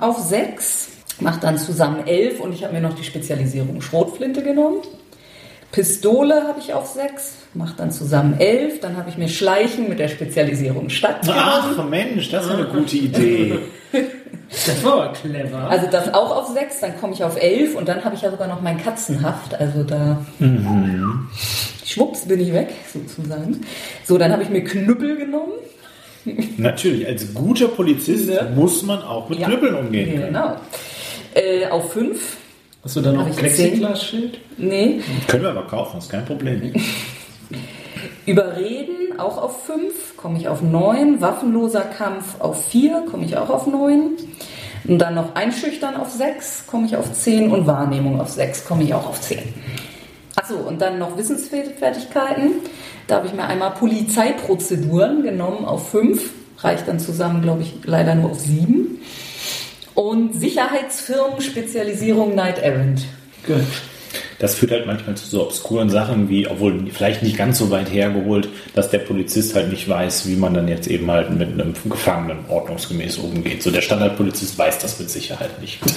auf sechs, mache dann zusammen elf und ich habe mir noch die Spezialisierung Schrotflinte genommen. Pistole habe ich auf sechs, mache dann zusammen elf. Dann habe ich mir Schleichen mit der Spezialisierung Stadt. Ach Mensch, das ist eine gute Idee. [laughs] Das war aber clever. Also das auch auf sechs, dann komme ich auf elf und dann habe ich ja sogar noch mein Katzenhaft. Also da mhm. schwupps bin ich weg, sozusagen. So, dann habe ich mir Knüppel genommen. Natürlich, als guter Polizist ne? muss man auch mit ja, Knüppeln umgehen können. Genau. Äh, auf fünf. Hast du da noch ein Plexiglas-Schild? Nee. Können wir aber kaufen, ist kein Problem. [laughs] Überreden auch auf 5, komme ich auf 9. Waffenloser Kampf auf 4, komme ich auch auf 9. Und dann noch Einschüchtern auf 6, komme ich auf 10. Und Wahrnehmung auf 6, komme ich auch auf 10. Achso, und dann noch Wissensfertigkeiten. Da habe ich mir einmal Polizeiprozeduren genommen auf 5. Reicht dann zusammen, glaube ich, leider nur auf 7. Und Sicherheitsfirmen Spezialisierung Night Errand. Gut das führt halt manchmal zu so obskuren Sachen wie, obwohl vielleicht nicht ganz so weit hergeholt, dass der Polizist halt nicht weiß, wie man dann jetzt eben halt mit einem Gefangenen ordnungsgemäß umgeht. So der Standardpolizist weiß das mit Sicherheit nicht. [laughs]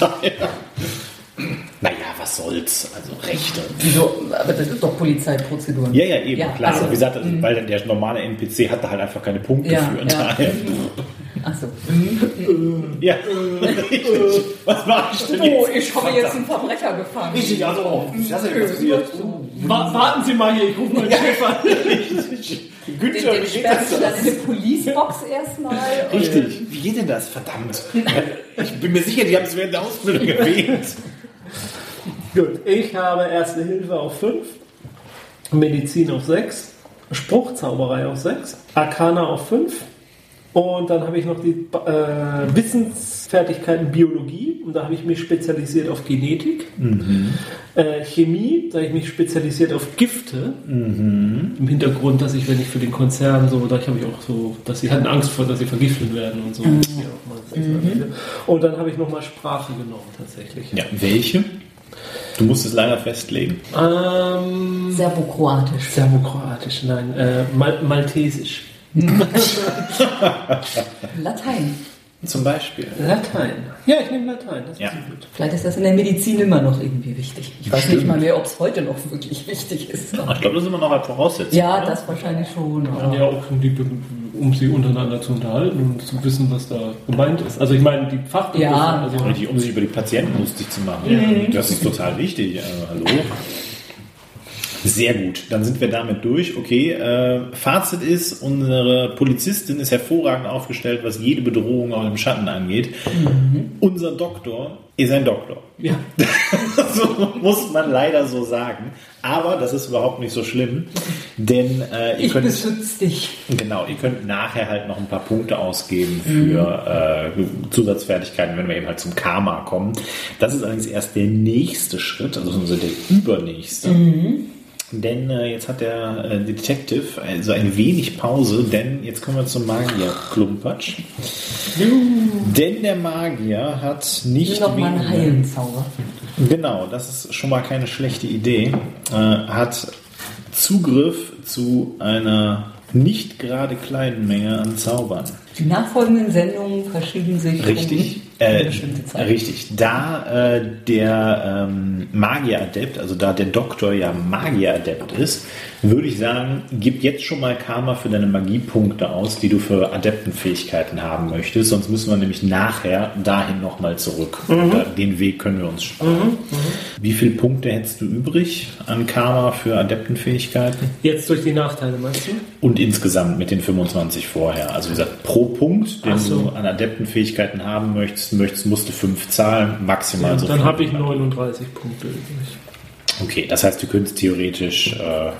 naja, was soll's? Also Rechte. Wieso? Aber das ist doch Polizeiprozeduren. Ja, ja, eben, ja, klar. Also, wie gesagt, also, weil der normale NPC hat da halt einfach keine Punkte ja, für. Ja. [laughs] Daher. Achso. [laughs] ja. [laughs] Was mache ich denn jetzt? Oh, ich habe jetzt einen Verbrecher gefangen. Richtig, also, das ist ja passiert. Warten Sie mal hier, ich rufe mal den Chef an. [laughs] Günther, wie geht das? dann in eine Policebox erstmal. Richtig. Wie geht denn das? Verdammt. Ich bin mir sicher, die haben es während der Ausbildung erwähnt. Gut, ich habe Erste Hilfe auf 5, Medizin auf 6, Spruchzauberei auf 6, Arcana auf 5, Und dann habe ich noch die äh, Wissensfertigkeiten Biologie und da habe ich mich spezialisiert auf Genetik. Äh, Chemie, da habe ich mich spezialisiert auf Gifte. Im Hintergrund, dass ich, wenn ich für den Konzern so, da habe ich auch so, dass sie hatten Angst vor, dass sie vergiftet werden und so. Ja, auch mal- Und dann habe ich nochmal Sprache genommen tatsächlich. Ja, welche? Du musst es leider festlegen. Ähm, Serbokroatisch. Serbokroatisch, nein, äh, Mal Maltesisch. Latein. Zum Beispiel. Latein. Ja, ich nehme Latein, das Ja. ist gut. Vielleicht ist das in der Medizin immer noch irgendwie wichtig. Ich weiß Stimmt. nicht mal mehr, ob es heute noch wirklich wichtig ist. Ich glaube, das ist immer noch eine Voraussetzung. Ja, oder? das wahrscheinlich schon. Ja, Aber auch um, die, um sie untereinander zu unterhalten und zu wissen, was da gemeint ist. Also ich meine, die Fachbegriffe, Ja. also Richtig, um sich über die Patienten lustig zu machen. Das ist total wichtig. Äh, hallo. Sehr gut, dann sind wir damit durch. Okay, äh, Fazit ist, unsere Polizistin ist hervorragend aufgestellt, was jede Bedrohung auch im Schatten angeht. Unser Doktor ist ein Doktor. ja. [laughs] so muss man leider so sagen. Aber das ist überhaupt nicht so schlimm, denn äh, ihr ich könnt beschütze dich. Genau, ihr könnt nachher halt noch ein paar Punkte ausgeben für äh, Zusatzfertigkeiten, wenn wir eben halt zum Karma kommen. Das ist allerdings erst der nächste Schritt, also so der übernächste. Denn äh, jetzt hat der äh, Detective also ein wenig Pause, denn jetzt kommen wir zum Magier-Klumpatsch. Denn der Magier hat nicht Noch mal einen weniger- Heilenzauber. Genau, das ist schon mal keine schlechte Idee. Äh, hat Zugriff zu einer nicht gerade kleinen Menge an Zaubern. Die nachfolgenden Sendungen verschieben sich Richtig. Äh, richtig. Da äh, der ähm, Magieradept, also da der Doktor ja Magieradept ist, würde ich sagen, gib jetzt schon mal Karma für deine Magiepunkte aus, die du für Adeptenfähigkeiten haben möchtest. Sonst müssen wir nämlich nachher dahin nochmal zurück. Da, den Weg können wir uns sparen. Wie viele Punkte hättest du übrig an Karma für Adeptenfähigkeiten? Jetzt durch die Nachteile, meinst du? Und insgesamt mit den 25 vorher. Also wie gesagt, pro Punkt, den so. du an Adeptenfähigkeiten haben möchtest, möchtest musst du 5 zahlen, maximal so Dann fünf. habe ich 39 Punkte übrig. Okay, das heißt, du könntest theoretisch äh,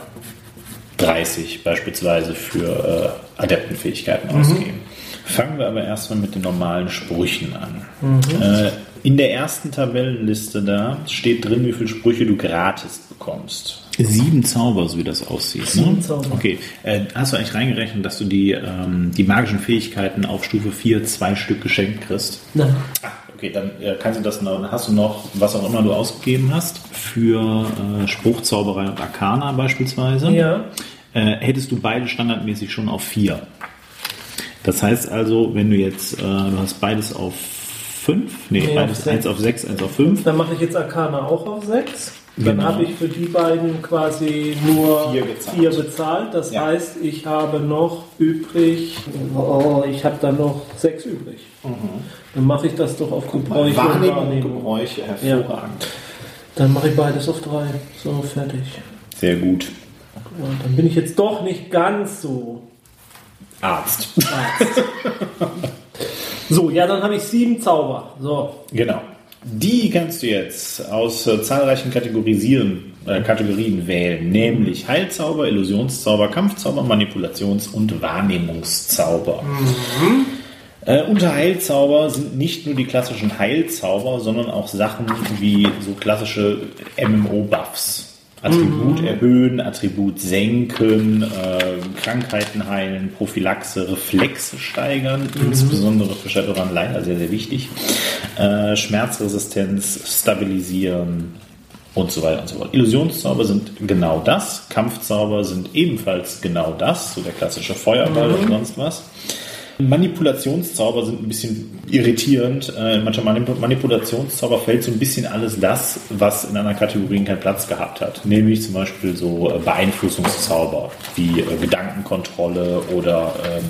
30 beispielsweise für äh, Adeptenfähigkeiten Mhm. ausgeben. Fangen wir aber erstmal mit den normalen Sprüchen an. Mhm. Äh, in der ersten Tabellenliste da steht drin, wie viele Sprüche du gratis bekommst. Sieben Zauber, so wie das aussieht. Sieben ne? Zauber. Okay, äh, hast du eigentlich reingerechnet, dass du die, ähm, die magischen Fähigkeiten auf Stufe 4 zwei Stück geschenkt kriegst? Nein. Ah, okay, dann äh, kannst du das noch, dann hast du noch, was auch immer du ausgegeben hast, für äh, Spruchzauberei und Arcana beispielsweise. Ja. Äh, hättest du beide standardmäßig schon auf 4. Das heißt also, wenn du jetzt, äh, du hast beides auf 5, nee, Nee, auf beides sechs. eins auf 6, eins auf 5. Dann mache ich jetzt Arcana auch auf 6. Dann Genau. habe ich für die beiden quasi nur Vier gezahlt. vier bezahlt. Das Ja. heißt, ich habe noch übrig, oh, ich habe dann noch sechs übrig. Dann mache ich das doch auf Gebräuche Wahrnehmung Wahrnehmung. Gebräuche, hervorragend. Dann mache ich beides auf drei. So, fertig. Sehr gut. Ja, dann bin ich jetzt doch nicht ganz so Arzt. Arzt. [laughs] so, ja, dann habe ich sieben Zauber. So, Genau. Die kannst du jetzt aus äh, zahlreichen Kategorisieren, äh, Kategorien wählen, nämlich Heilzauber, Illusionszauber, Kampfzauber, Manipulations- und Wahrnehmungszauber. Äh, unter Heilzauber sind nicht nur die klassischen Heilzauber, sondern auch Sachen wie so klassische MMO-Buffs. Attribut erhöhen, Attribut senken, äh, Krankheiten heilen, Prophylaxe, Reflexe steigern, insbesondere für Shadowrun leider sehr, sehr wichtig. Äh, Schmerzresistenz stabilisieren und so weiter und so fort. Illusionszauber sind genau das, Kampfzauber sind ebenfalls genau das, so der klassische Feuerball und sonst was. Manipulationszauber sind ein bisschen irritierend. Äh, mancher Manip Manipulationszauber fällt so ein bisschen alles das, was in anderen Kategorien keinen Platz gehabt hat. Nämlich zum Beispiel so äh, Beeinflussungszauber wie äh, Gedankenkontrolle oder ähm,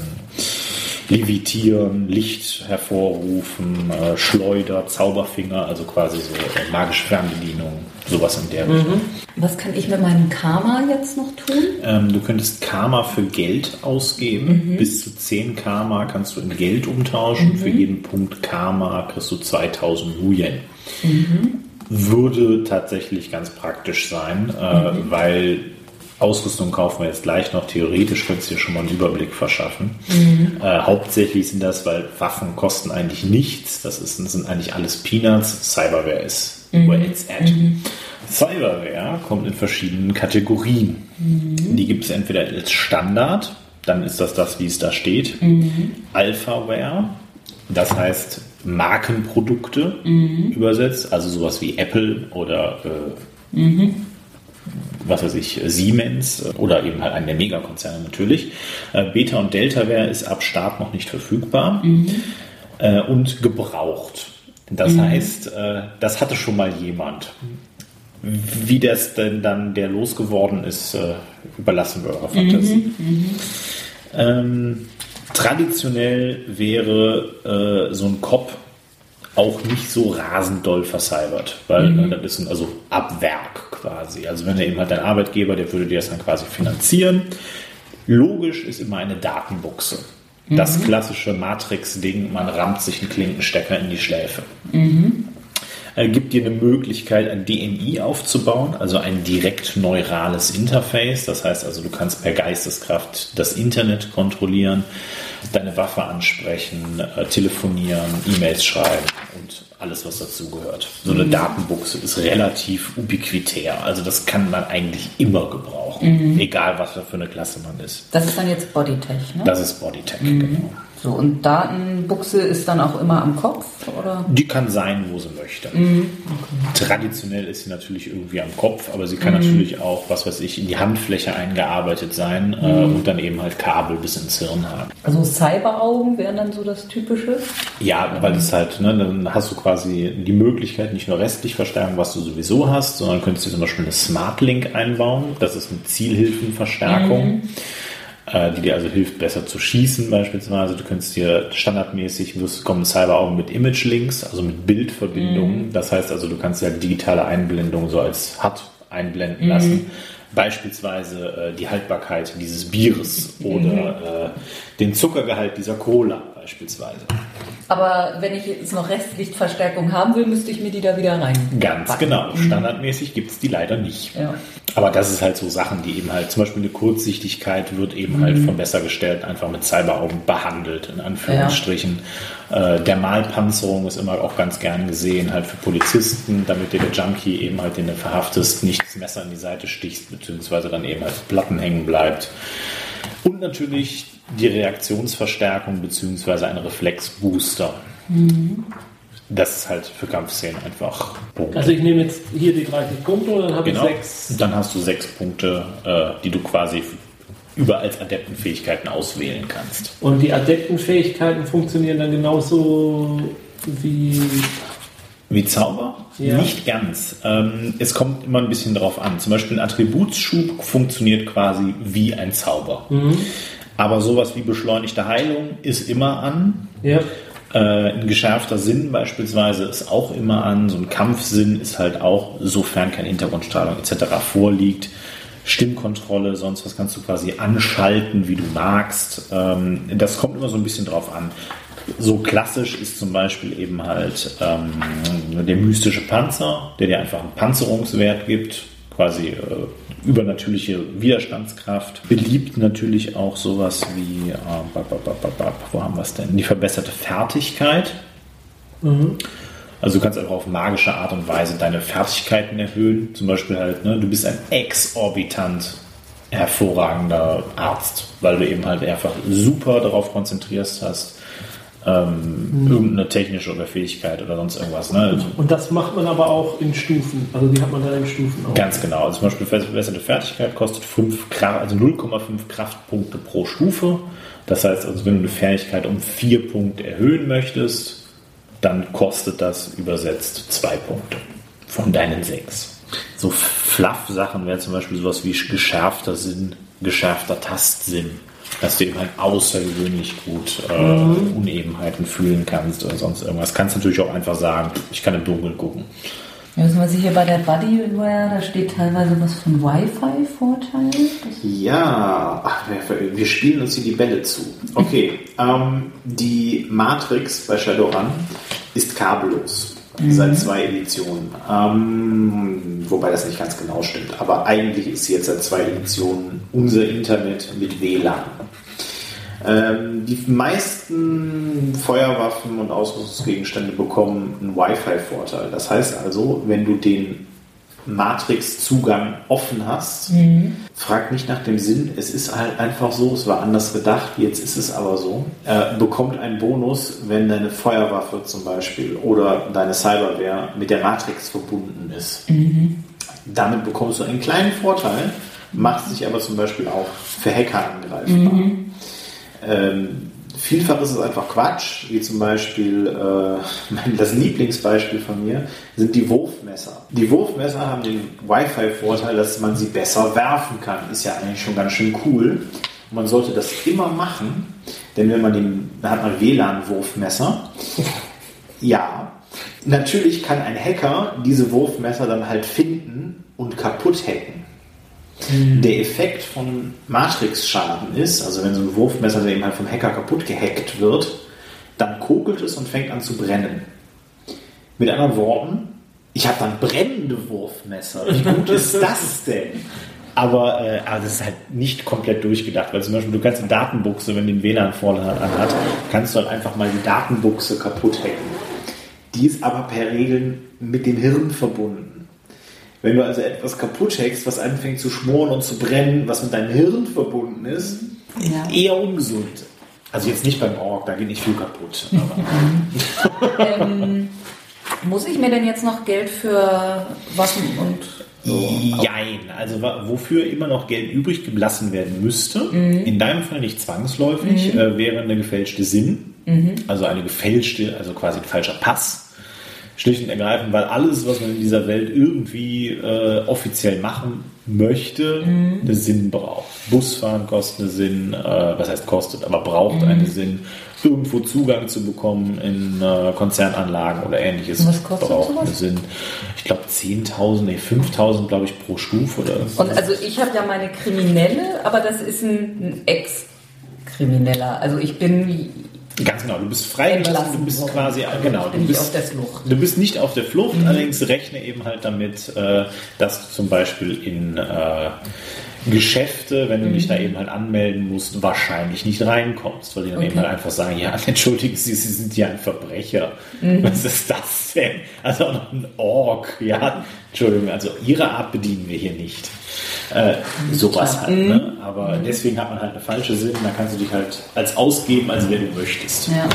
Levitieren, Licht hervorrufen, äh, Schleuder, Zauberfinger, also quasi so äh, magische Fernbedienung, sowas in der Richtung. Was kann ich mit meinem Karma jetzt noch tun? Ähm, du könntest Karma für Geld ausgeben. Bis zu 10 Karma kannst du in Geld umtauschen. Für jeden Punkt Karma kriegst du 2000 Nuyen. Würde tatsächlich ganz praktisch sein, äh, weil Ausrüstung kaufen wir jetzt gleich noch. Theoretisch könntest du dir schon mal einen Überblick verschaffen. Äh, hauptsächlich sind das, weil Waffen kosten eigentlich nichts. Das, ist, das sind eigentlich alles Peanuts. Cyberware ist where it's at. Cyberware kommt in verschiedenen Kategorien. Die gibt es entweder als Standard, dann ist das das, wie es da steht. Alphaware, das heißt Markenprodukte übersetzt, also sowas wie Apple oder äh, was weiß ich, Siemens oder eben halt einen der Megakonzerne natürlich. Äh, Beta und Deltaware ist ab Start noch nicht verfügbar äh, und gebraucht. Das heißt, äh, das hatte schon mal jemand. Wie das denn dann der losgeworden ist, überlassen wir eurer Fantasie. Ähm, traditionell wäre so ein Kopf auch nicht so rasend doll vercybert, weil äh, das ist ein, also ab Werk quasi. Also wenn er eben halt dein Arbeitgeber, der würde dir das dann quasi finanzieren. Logisch ist immer eine Datenbuchse. Das klassische Matrix-Ding, man rammt sich einen Klinkenstecker in die Schläfe. Äh, gibt dir eine Möglichkeit, ein DNI aufzubauen, also ein direkt neurales Interface. Das heißt also, du kannst per Geisteskraft das Internet kontrollieren, deine Waffe ansprechen, äh, telefonieren, E-Mails schreiben und alles, was dazugehört. So eine Datenbuchse ist relativ ubiquitär. Also das kann man eigentlich immer gebrauchen, egal was für eine Klasse man ist. Das ist dann jetzt Bodytech, ne? Das ist Bodytech, genau. So, und Datenbuchse ist dann auch immer am Kopf, oder? Die kann sein, wo sie möchte. Traditionell ist sie natürlich irgendwie am Kopf, aber sie kann natürlich auch, was weiß ich, in die Handfläche eingearbeitet sein äh, und dann eben halt Kabel bis ins Hirn haben. Also Cyberaugen wären dann so das Typische. Ja, weil das halt, ne, dann hast du quasi die Möglichkeit, nicht nur restlich Verstärkung, was du sowieso hast, sondern könntest dir zum Beispiel eine Smart Link einbauen. Das ist eine Zielhilfenverstärkung. Äh, Die dir also hilft, besser zu schießen beispielsweise. Du könntest dir standardmäßig, wirst kommen Cyberaugen mit Image-Links, also mit Bildverbindungen. Das heißt also, du kannst ja digitale Einblendung so als HUD einblenden lassen. Beispielsweise äh, die Haltbarkeit dieses Bieres oder äh, den Zuckergehalt dieser Cola beispielsweise. Aber wenn ich jetzt noch Restlichtverstärkung haben will, müsste ich mir die da wieder rein. Ganz packen. genau. Standardmäßig gibt es die leider nicht. Ja. Aber das ist halt so Sachen, die eben halt, zum Beispiel eine Kurzsichtigkeit wird eben halt von Bessergestellten einfach mit Cyberaugen behandelt, in Anführungsstrichen. Äh, der Malpanzerung ist immer auch ganz gern gesehen, halt für Polizisten, damit dir der Junkie eben halt, den du verhaftest, nicht das Messer in die Seite stichst, beziehungsweise dann eben halt Platten hängen bleibt. Und natürlich die Reaktionsverstärkung beziehungsweise ein Reflexbooster. Das ist halt für Kampfszenen einfach Punkt. Also ich nehme jetzt hier die 30 Punkte und dann habe Genau. ich sechs. Dann hast du sechs Punkte, äh, die du quasi über als Adeptenfähigkeiten auswählen kannst. Und die Adeptenfähigkeiten funktionieren dann genauso wie. Wie Zauber? Ja. Nicht ganz. Ähm, es kommt immer ein bisschen drauf an. Zum Beispiel ein Attributsschub funktioniert quasi wie ein Zauber. Aber sowas wie beschleunigte Heilung ist immer an. Ja. Äh, ein geschärfter Sinn beispielsweise ist auch immer an. So ein Kampfsinn ist halt auch, sofern keine Hintergrundstrahlung etc. vorliegt. Stimmkontrolle, sonst was kannst du quasi anschalten, wie du magst. Ähm, das kommt immer so ein bisschen drauf an. So klassisch ist zum Beispiel eben halt ähm, der mystische Panzer, der dir einfach einen Panzerungswert gibt, quasi äh, übernatürliche Widerstandskraft. Beliebt natürlich auch sowas wie, äh, bap, bap, bap, bap, wo haben wir es denn? Die verbesserte Fertigkeit. Also du kannst einfach auf magische Art und Weise deine Fertigkeiten erhöhen. Zum Beispiel halt, ne, du bist ein exorbitant hervorragender Arzt, weil du eben halt einfach super darauf konzentrierst hast, ähm, irgendeine technische oder Fähigkeit oder sonst irgendwas. Ne? Und das macht man aber auch in Stufen. Also die hat man dann in Stufen auch. Ganz genau. Also zum Beispiel verbesserte Fertigkeit kostet 5 Kraft, also 0,5 Kraftpunkte pro Stufe. Das heißt also, wenn du eine Fertigkeit um 4 Punkte erhöhen möchtest, dann kostet das übersetzt 2 Punkte von deinen 6. So Fluff-Sachen wäre zum Beispiel sowas wie geschärfter Sinn, geschärfter Tastsinn. Dass du eben halt außergewöhnlich gut äh, Unebenheiten fühlen kannst oder sonst irgendwas. Kannst natürlich auch einfach sagen, ich kann im Dunkeln gucken. Ja, was man sich hier bei der Bodyware, da steht teilweise was von Wi-Fi-Vorteilen. Das- Ja, ach, wir, wir spielen uns hier die Bälle zu. Okay, [laughs] ähm, die Matrix bei Shadowrun ist kabellos. Seit zwei Editionen. Ähm, wobei das nicht ganz genau stimmt. Aber eigentlich ist jetzt seit zwei Editionen unser Internet mit WLAN. Ähm, die meisten Feuerwaffen und Ausrüstungsgegenstände bekommen einen Wi-Fi-Vorteil. Das heißt also, wenn du den Matrix-Zugang offen hast, frag nicht nach dem Sinn. Es ist halt einfach so, es war anders gedacht, jetzt ist es aber so. Äh, bekommt einen Bonus, wenn deine Feuerwaffe zum Beispiel oder deine Cyberware mit der Matrix verbunden ist. Damit bekommst du einen kleinen Vorteil, macht sich aber zum Beispiel auch für Hacker angreifbar. Ähm, vielfach ist es einfach Quatsch, wie zum Beispiel äh, [laughs] das Lieblingsbeispiel von mir sind die Wurfmesser. Die Wurfmesser haben den Wi-Fi-Vorteil, dass man sie besser werfen kann. Ist ja eigentlich schon ganz schön cool. Und man sollte das immer machen, denn wenn man den, da hat man WLAN-Wurfmesser. [laughs] Ja, natürlich kann ein Hacker diese Wurfmesser dann halt finden und kaputt hacken. Der Effekt von Matrix-Schaden ist, also wenn so ein Wurfmesser eben halt vom Hacker kaputt gehackt wird, dann kokelt es und fängt an zu brennen. Mit anderen Worten, ich habe dann brennende Wurfmesser. Wie gut ist [laughs] das denn? Aber, äh, aber das ist halt nicht komplett durchgedacht, weil zum Beispiel du kannst die Datenbuchse, wenn die einen WLAN-Vorlauf anhat, kannst du halt einfach mal die Datenbuchse kaputt hacken. Die ist aber per Regeln mit dem Hirn verbunden. Wenn du also etwas kaputt hackst, was anfängt zu schmoren und zu brennen, was mit deinem Hirn verbunden ist, Ja. eher ungesund. Also jetzt nicht beim Org, da geht nicht viel kaputt. [laughs] Ähm, muss ich mir denn jetzt noch Geld für Waffen und so? Jein, also wofür immer noch Geld übrig gelassen werden müsste, in deinem Fall nicht zwangsläufig, äh, wäre eine gefälschte SIN, also eine gefälschte, also quasi ein falscher Pass. Schlicht und ergreifend, weil alles, was man in dieser Welt irgendwie äh, offiziell machen möchte, eine Sinn braucht. Busfahren kostet eine Sinn, äh, was heißt kostet, aber braucht eine Sinn. Irgendwo Zugang zu bekommen in äh, Konzernanlagen oder ähnliches was kostet braucht sowas? eine Sinn. Ich glaube 10.000, nee, 5.000 glaube ich pro Stufe oder so. Und also ich habe ja meine Kriminelle, aber das ist ein, ein Ex-Krimineller. Also ich bin Ganz genau, du bist freigelassen, du bist worden. quasi, genau, du bist, auf der Flucht. du bist nicht auf der Flucht, allerdings rechne eben halt damit, äh, dass du zum Beispiel in äh, Geschäfte, wenn du dich da eben halt anmelden musst, wahrscheinlich nicht reinkommst, weil die dann Okay. eben halt einfach sagen, ja, [laughs] entschuldigen Sie, Sie sind ja ein Verbrecher. Was ist das denn? Also auch noch ein Org, ja, Entschuldigung, also Ihre Art bedienen wir hier nicht. Äh, sowas halt, ne? Aber deswegen hat man halt eine falsche Sinn, da kannst du dich halt als ausgeben, als wer du möchtest. Ja.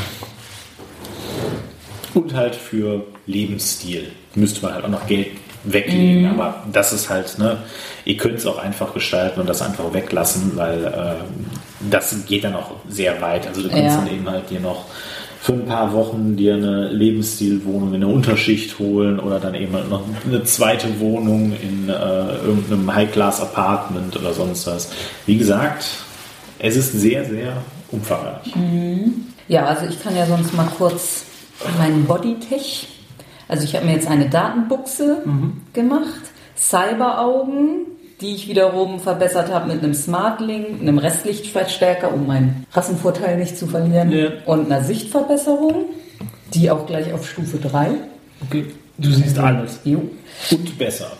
Und halt für Lebensstil müsste man halt auch noch Geld weglegen. Aber das ist halt, ne, ihr könnt es auch einfach gestalten und das einfach weglassen, weil ähm, das geht dann auch sehr weit. Also du kannst Ja. dann eben halt dir noch für ein paar Wochen dir eine Lebensstilwohnung in der Unterschicht holen oder dann eben halt noch eine zweite Wohnung in äh, irgendeinem High-Class-Apartment oder sonst was. Wie gesagt, es ist sehr, sehr umfangreich. Ja, also ich kann ja sonst mal kurz meinen Bodytech. Also ich habe mir jetzt eine Datenbuchse gemacht, Cyberaugen, die ich wiederum verbessert habe mit einem Smartlink, einem Restlichtverstärker, um meinen Rassenvorteil nicht zu verlieren, Ja. und einer Sichtverbesserung, die auch gleich auf Stufe 3. Okay. Du siehst alles. Jo. Und besser.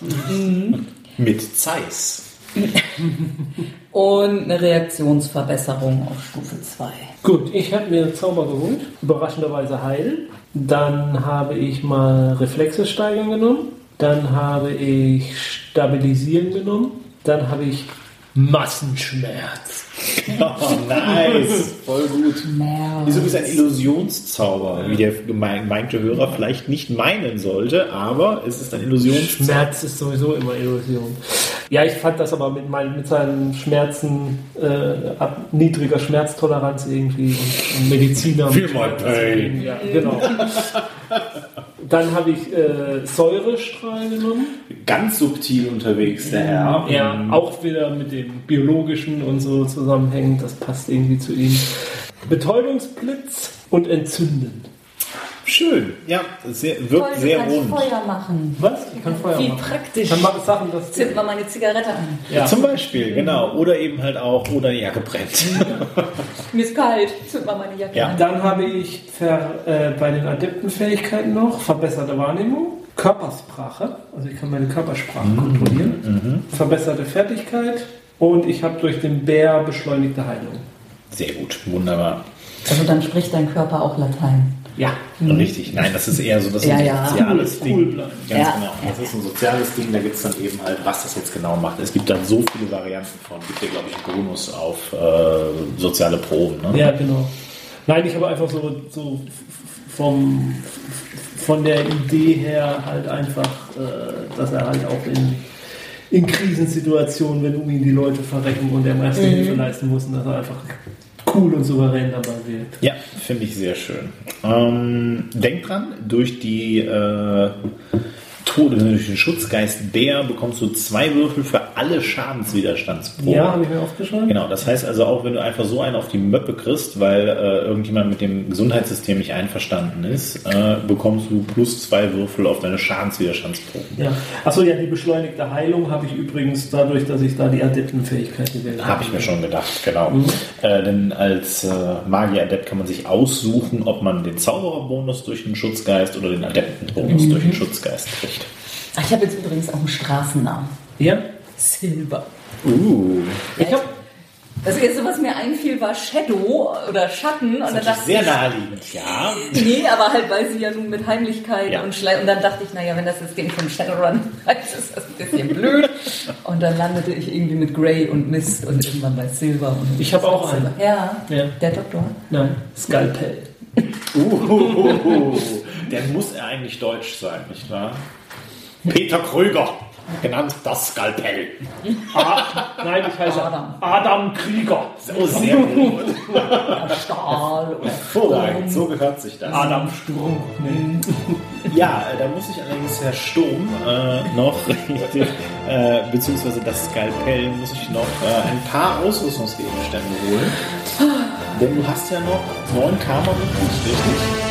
Mit Zeiss. [laughs] Und eine Reaktionsverbesserung auf Stufe 2. Gut, ich habe mir Zauber geholt, überraschenderweise heil. Dann habe ich mal Reflexe steigern genommen. Dann habe ich Stabilisieren genommen. Dann habe ich Massenschmerz. [laughs] Oh, nice. Voll gut. Mehr. Wieso ist ein Illusionszauber, wie der gemein- gemeinte Hörer vielleicht nicht meinen sollte, aber es ist ein Illusionszauber. Schmerz ist sowieso immer Illusion. Ja, ich fand das aber mit, meinen, mit seinen Schmerzen, äh, ab niedriger Schmerztoleranz irgendwie und, und Mediziner. Feel my pain. Ja, genau. [laughs] Dann habe ich äh, Säurestrahl genommen. Ganz subtil unterwegs, der Herr. Ja, auch wieder mit dem biologischen und so zusammenhängend. Das passt irgendwie zu ihm. Betäubungsblitz und Entzünden. Schön. Ja, sehr, wirkt Toll, sehr kannst rund. Feuer machen. Was? Ich kann Feuer Wie machen. praktisch. Dann mache ich Sachen, das... Zünd mal meine Zigarette an. Ja. Zum Beispiel, genau. Oder eben halt auch, oder die Jacke brennt. [laughs] Mir ist kalt. Zünd mal meine Jacke Ja. an. Dann habe ich ver, äh, bei den Adeptenfähigkeiten noch verbesserte Wahrnehmung, Körpersprache, also ich kann meine Körpersprache kontrollieren, verbesserte Fertigkeit und ich habe durch den Bär beschleunigte Heilung. Sehr gut, wunderbar. Also dann spricht dein Körper auch Latein. Ja. Richtig. Nein, das ist eher so das ist Ja, ein ja. soziales Cool, Ding. cool bleiben. Ganz Ja. genau. Das ist ein soziales Ding, da gibt es dann eben halt, was das jetzt genau macht. Es gibt dann so viele Varianten von. Gibt ja, glaube ich, einen Bonus auf äh, soziale Proben. Ne? Ja, genau. Nein, ich habe einfach so, so vom, von der Idee her halt einfach, äh, dass er halt auch in, in Krisensituationen, wenn um ihn die Leute verrecken und er erste Hilfe leisten muss, dass er einfach cool und souverän dabei wird. Ja, finde ich sehr schön. Ähm, denk dran, durch die äh, Tode, durch den Schutzgeist Bär bekommst du zwei Würfel für alle Schadenswiderstandsproben. Ja, habe ich mir aufgeschrieben. Genau, das heißt also auch, wenn du einfach so einen auf die Möppe kriegst, weil äh, irgendjemand mit dem Gesundheitssystem nicht einverstanden ist, äh, bekommst du plus zwei Würfel auf deine Schadenswiderstandsproben. Ja. Achso, ja, die beschleunigte Heilung habe ich übrigens dadurch, dass ich da die Adeptenfähigkeit gewählt Habe ich mir schon gedacht, genau. Äh, denn als äh, Magier-Adept kann man sich aussuchen, ob man den Zaubererbonus durch den Schutzgeist oder den Adeptenbonus durch den Schutzgeist kriegt. Ach, ich habe jetzt übrigens auch einen Straßennamen. Ja? Silber. Uh, Ich habe Das erste, was mir einfiel, war Shadow oder Schatten. Und dann das dachte sehr ich, naheliegend, ja. nee, aber halt, weil sie ja nun mit Heimlichkeit Ja. und Schlei. Und dann dachte ich, naja, wenn das System von Shadowrun [laughs] heißt, ist das ein bisschen blöd. Und dann landete ich irgendwie mit Grey und Mist und irgendwann bei Silber. Und Ich habe auch einen. Ja, Ja. der Doktor. Nein, Skalpell. [laughs] Uh, dann muss er eigentlich deutsch sein, nicht wahr? Peter Krüger, genannt das Skalpell. Ah, nein, ich heiße Adam. Adam, Krieger. So sehr gut. Stahl oder Hervorragend, so gehört sich das. Adam Sturm. Ja, äh, da muss ich allerdings Herr Sturm äh, noch, [laughs] äh, beziehungsweise das Skalpell, muss ich noch äh, ein paar Ausrüstungsgegenstände holen. Denn du hast ja noch neun Karma richtig?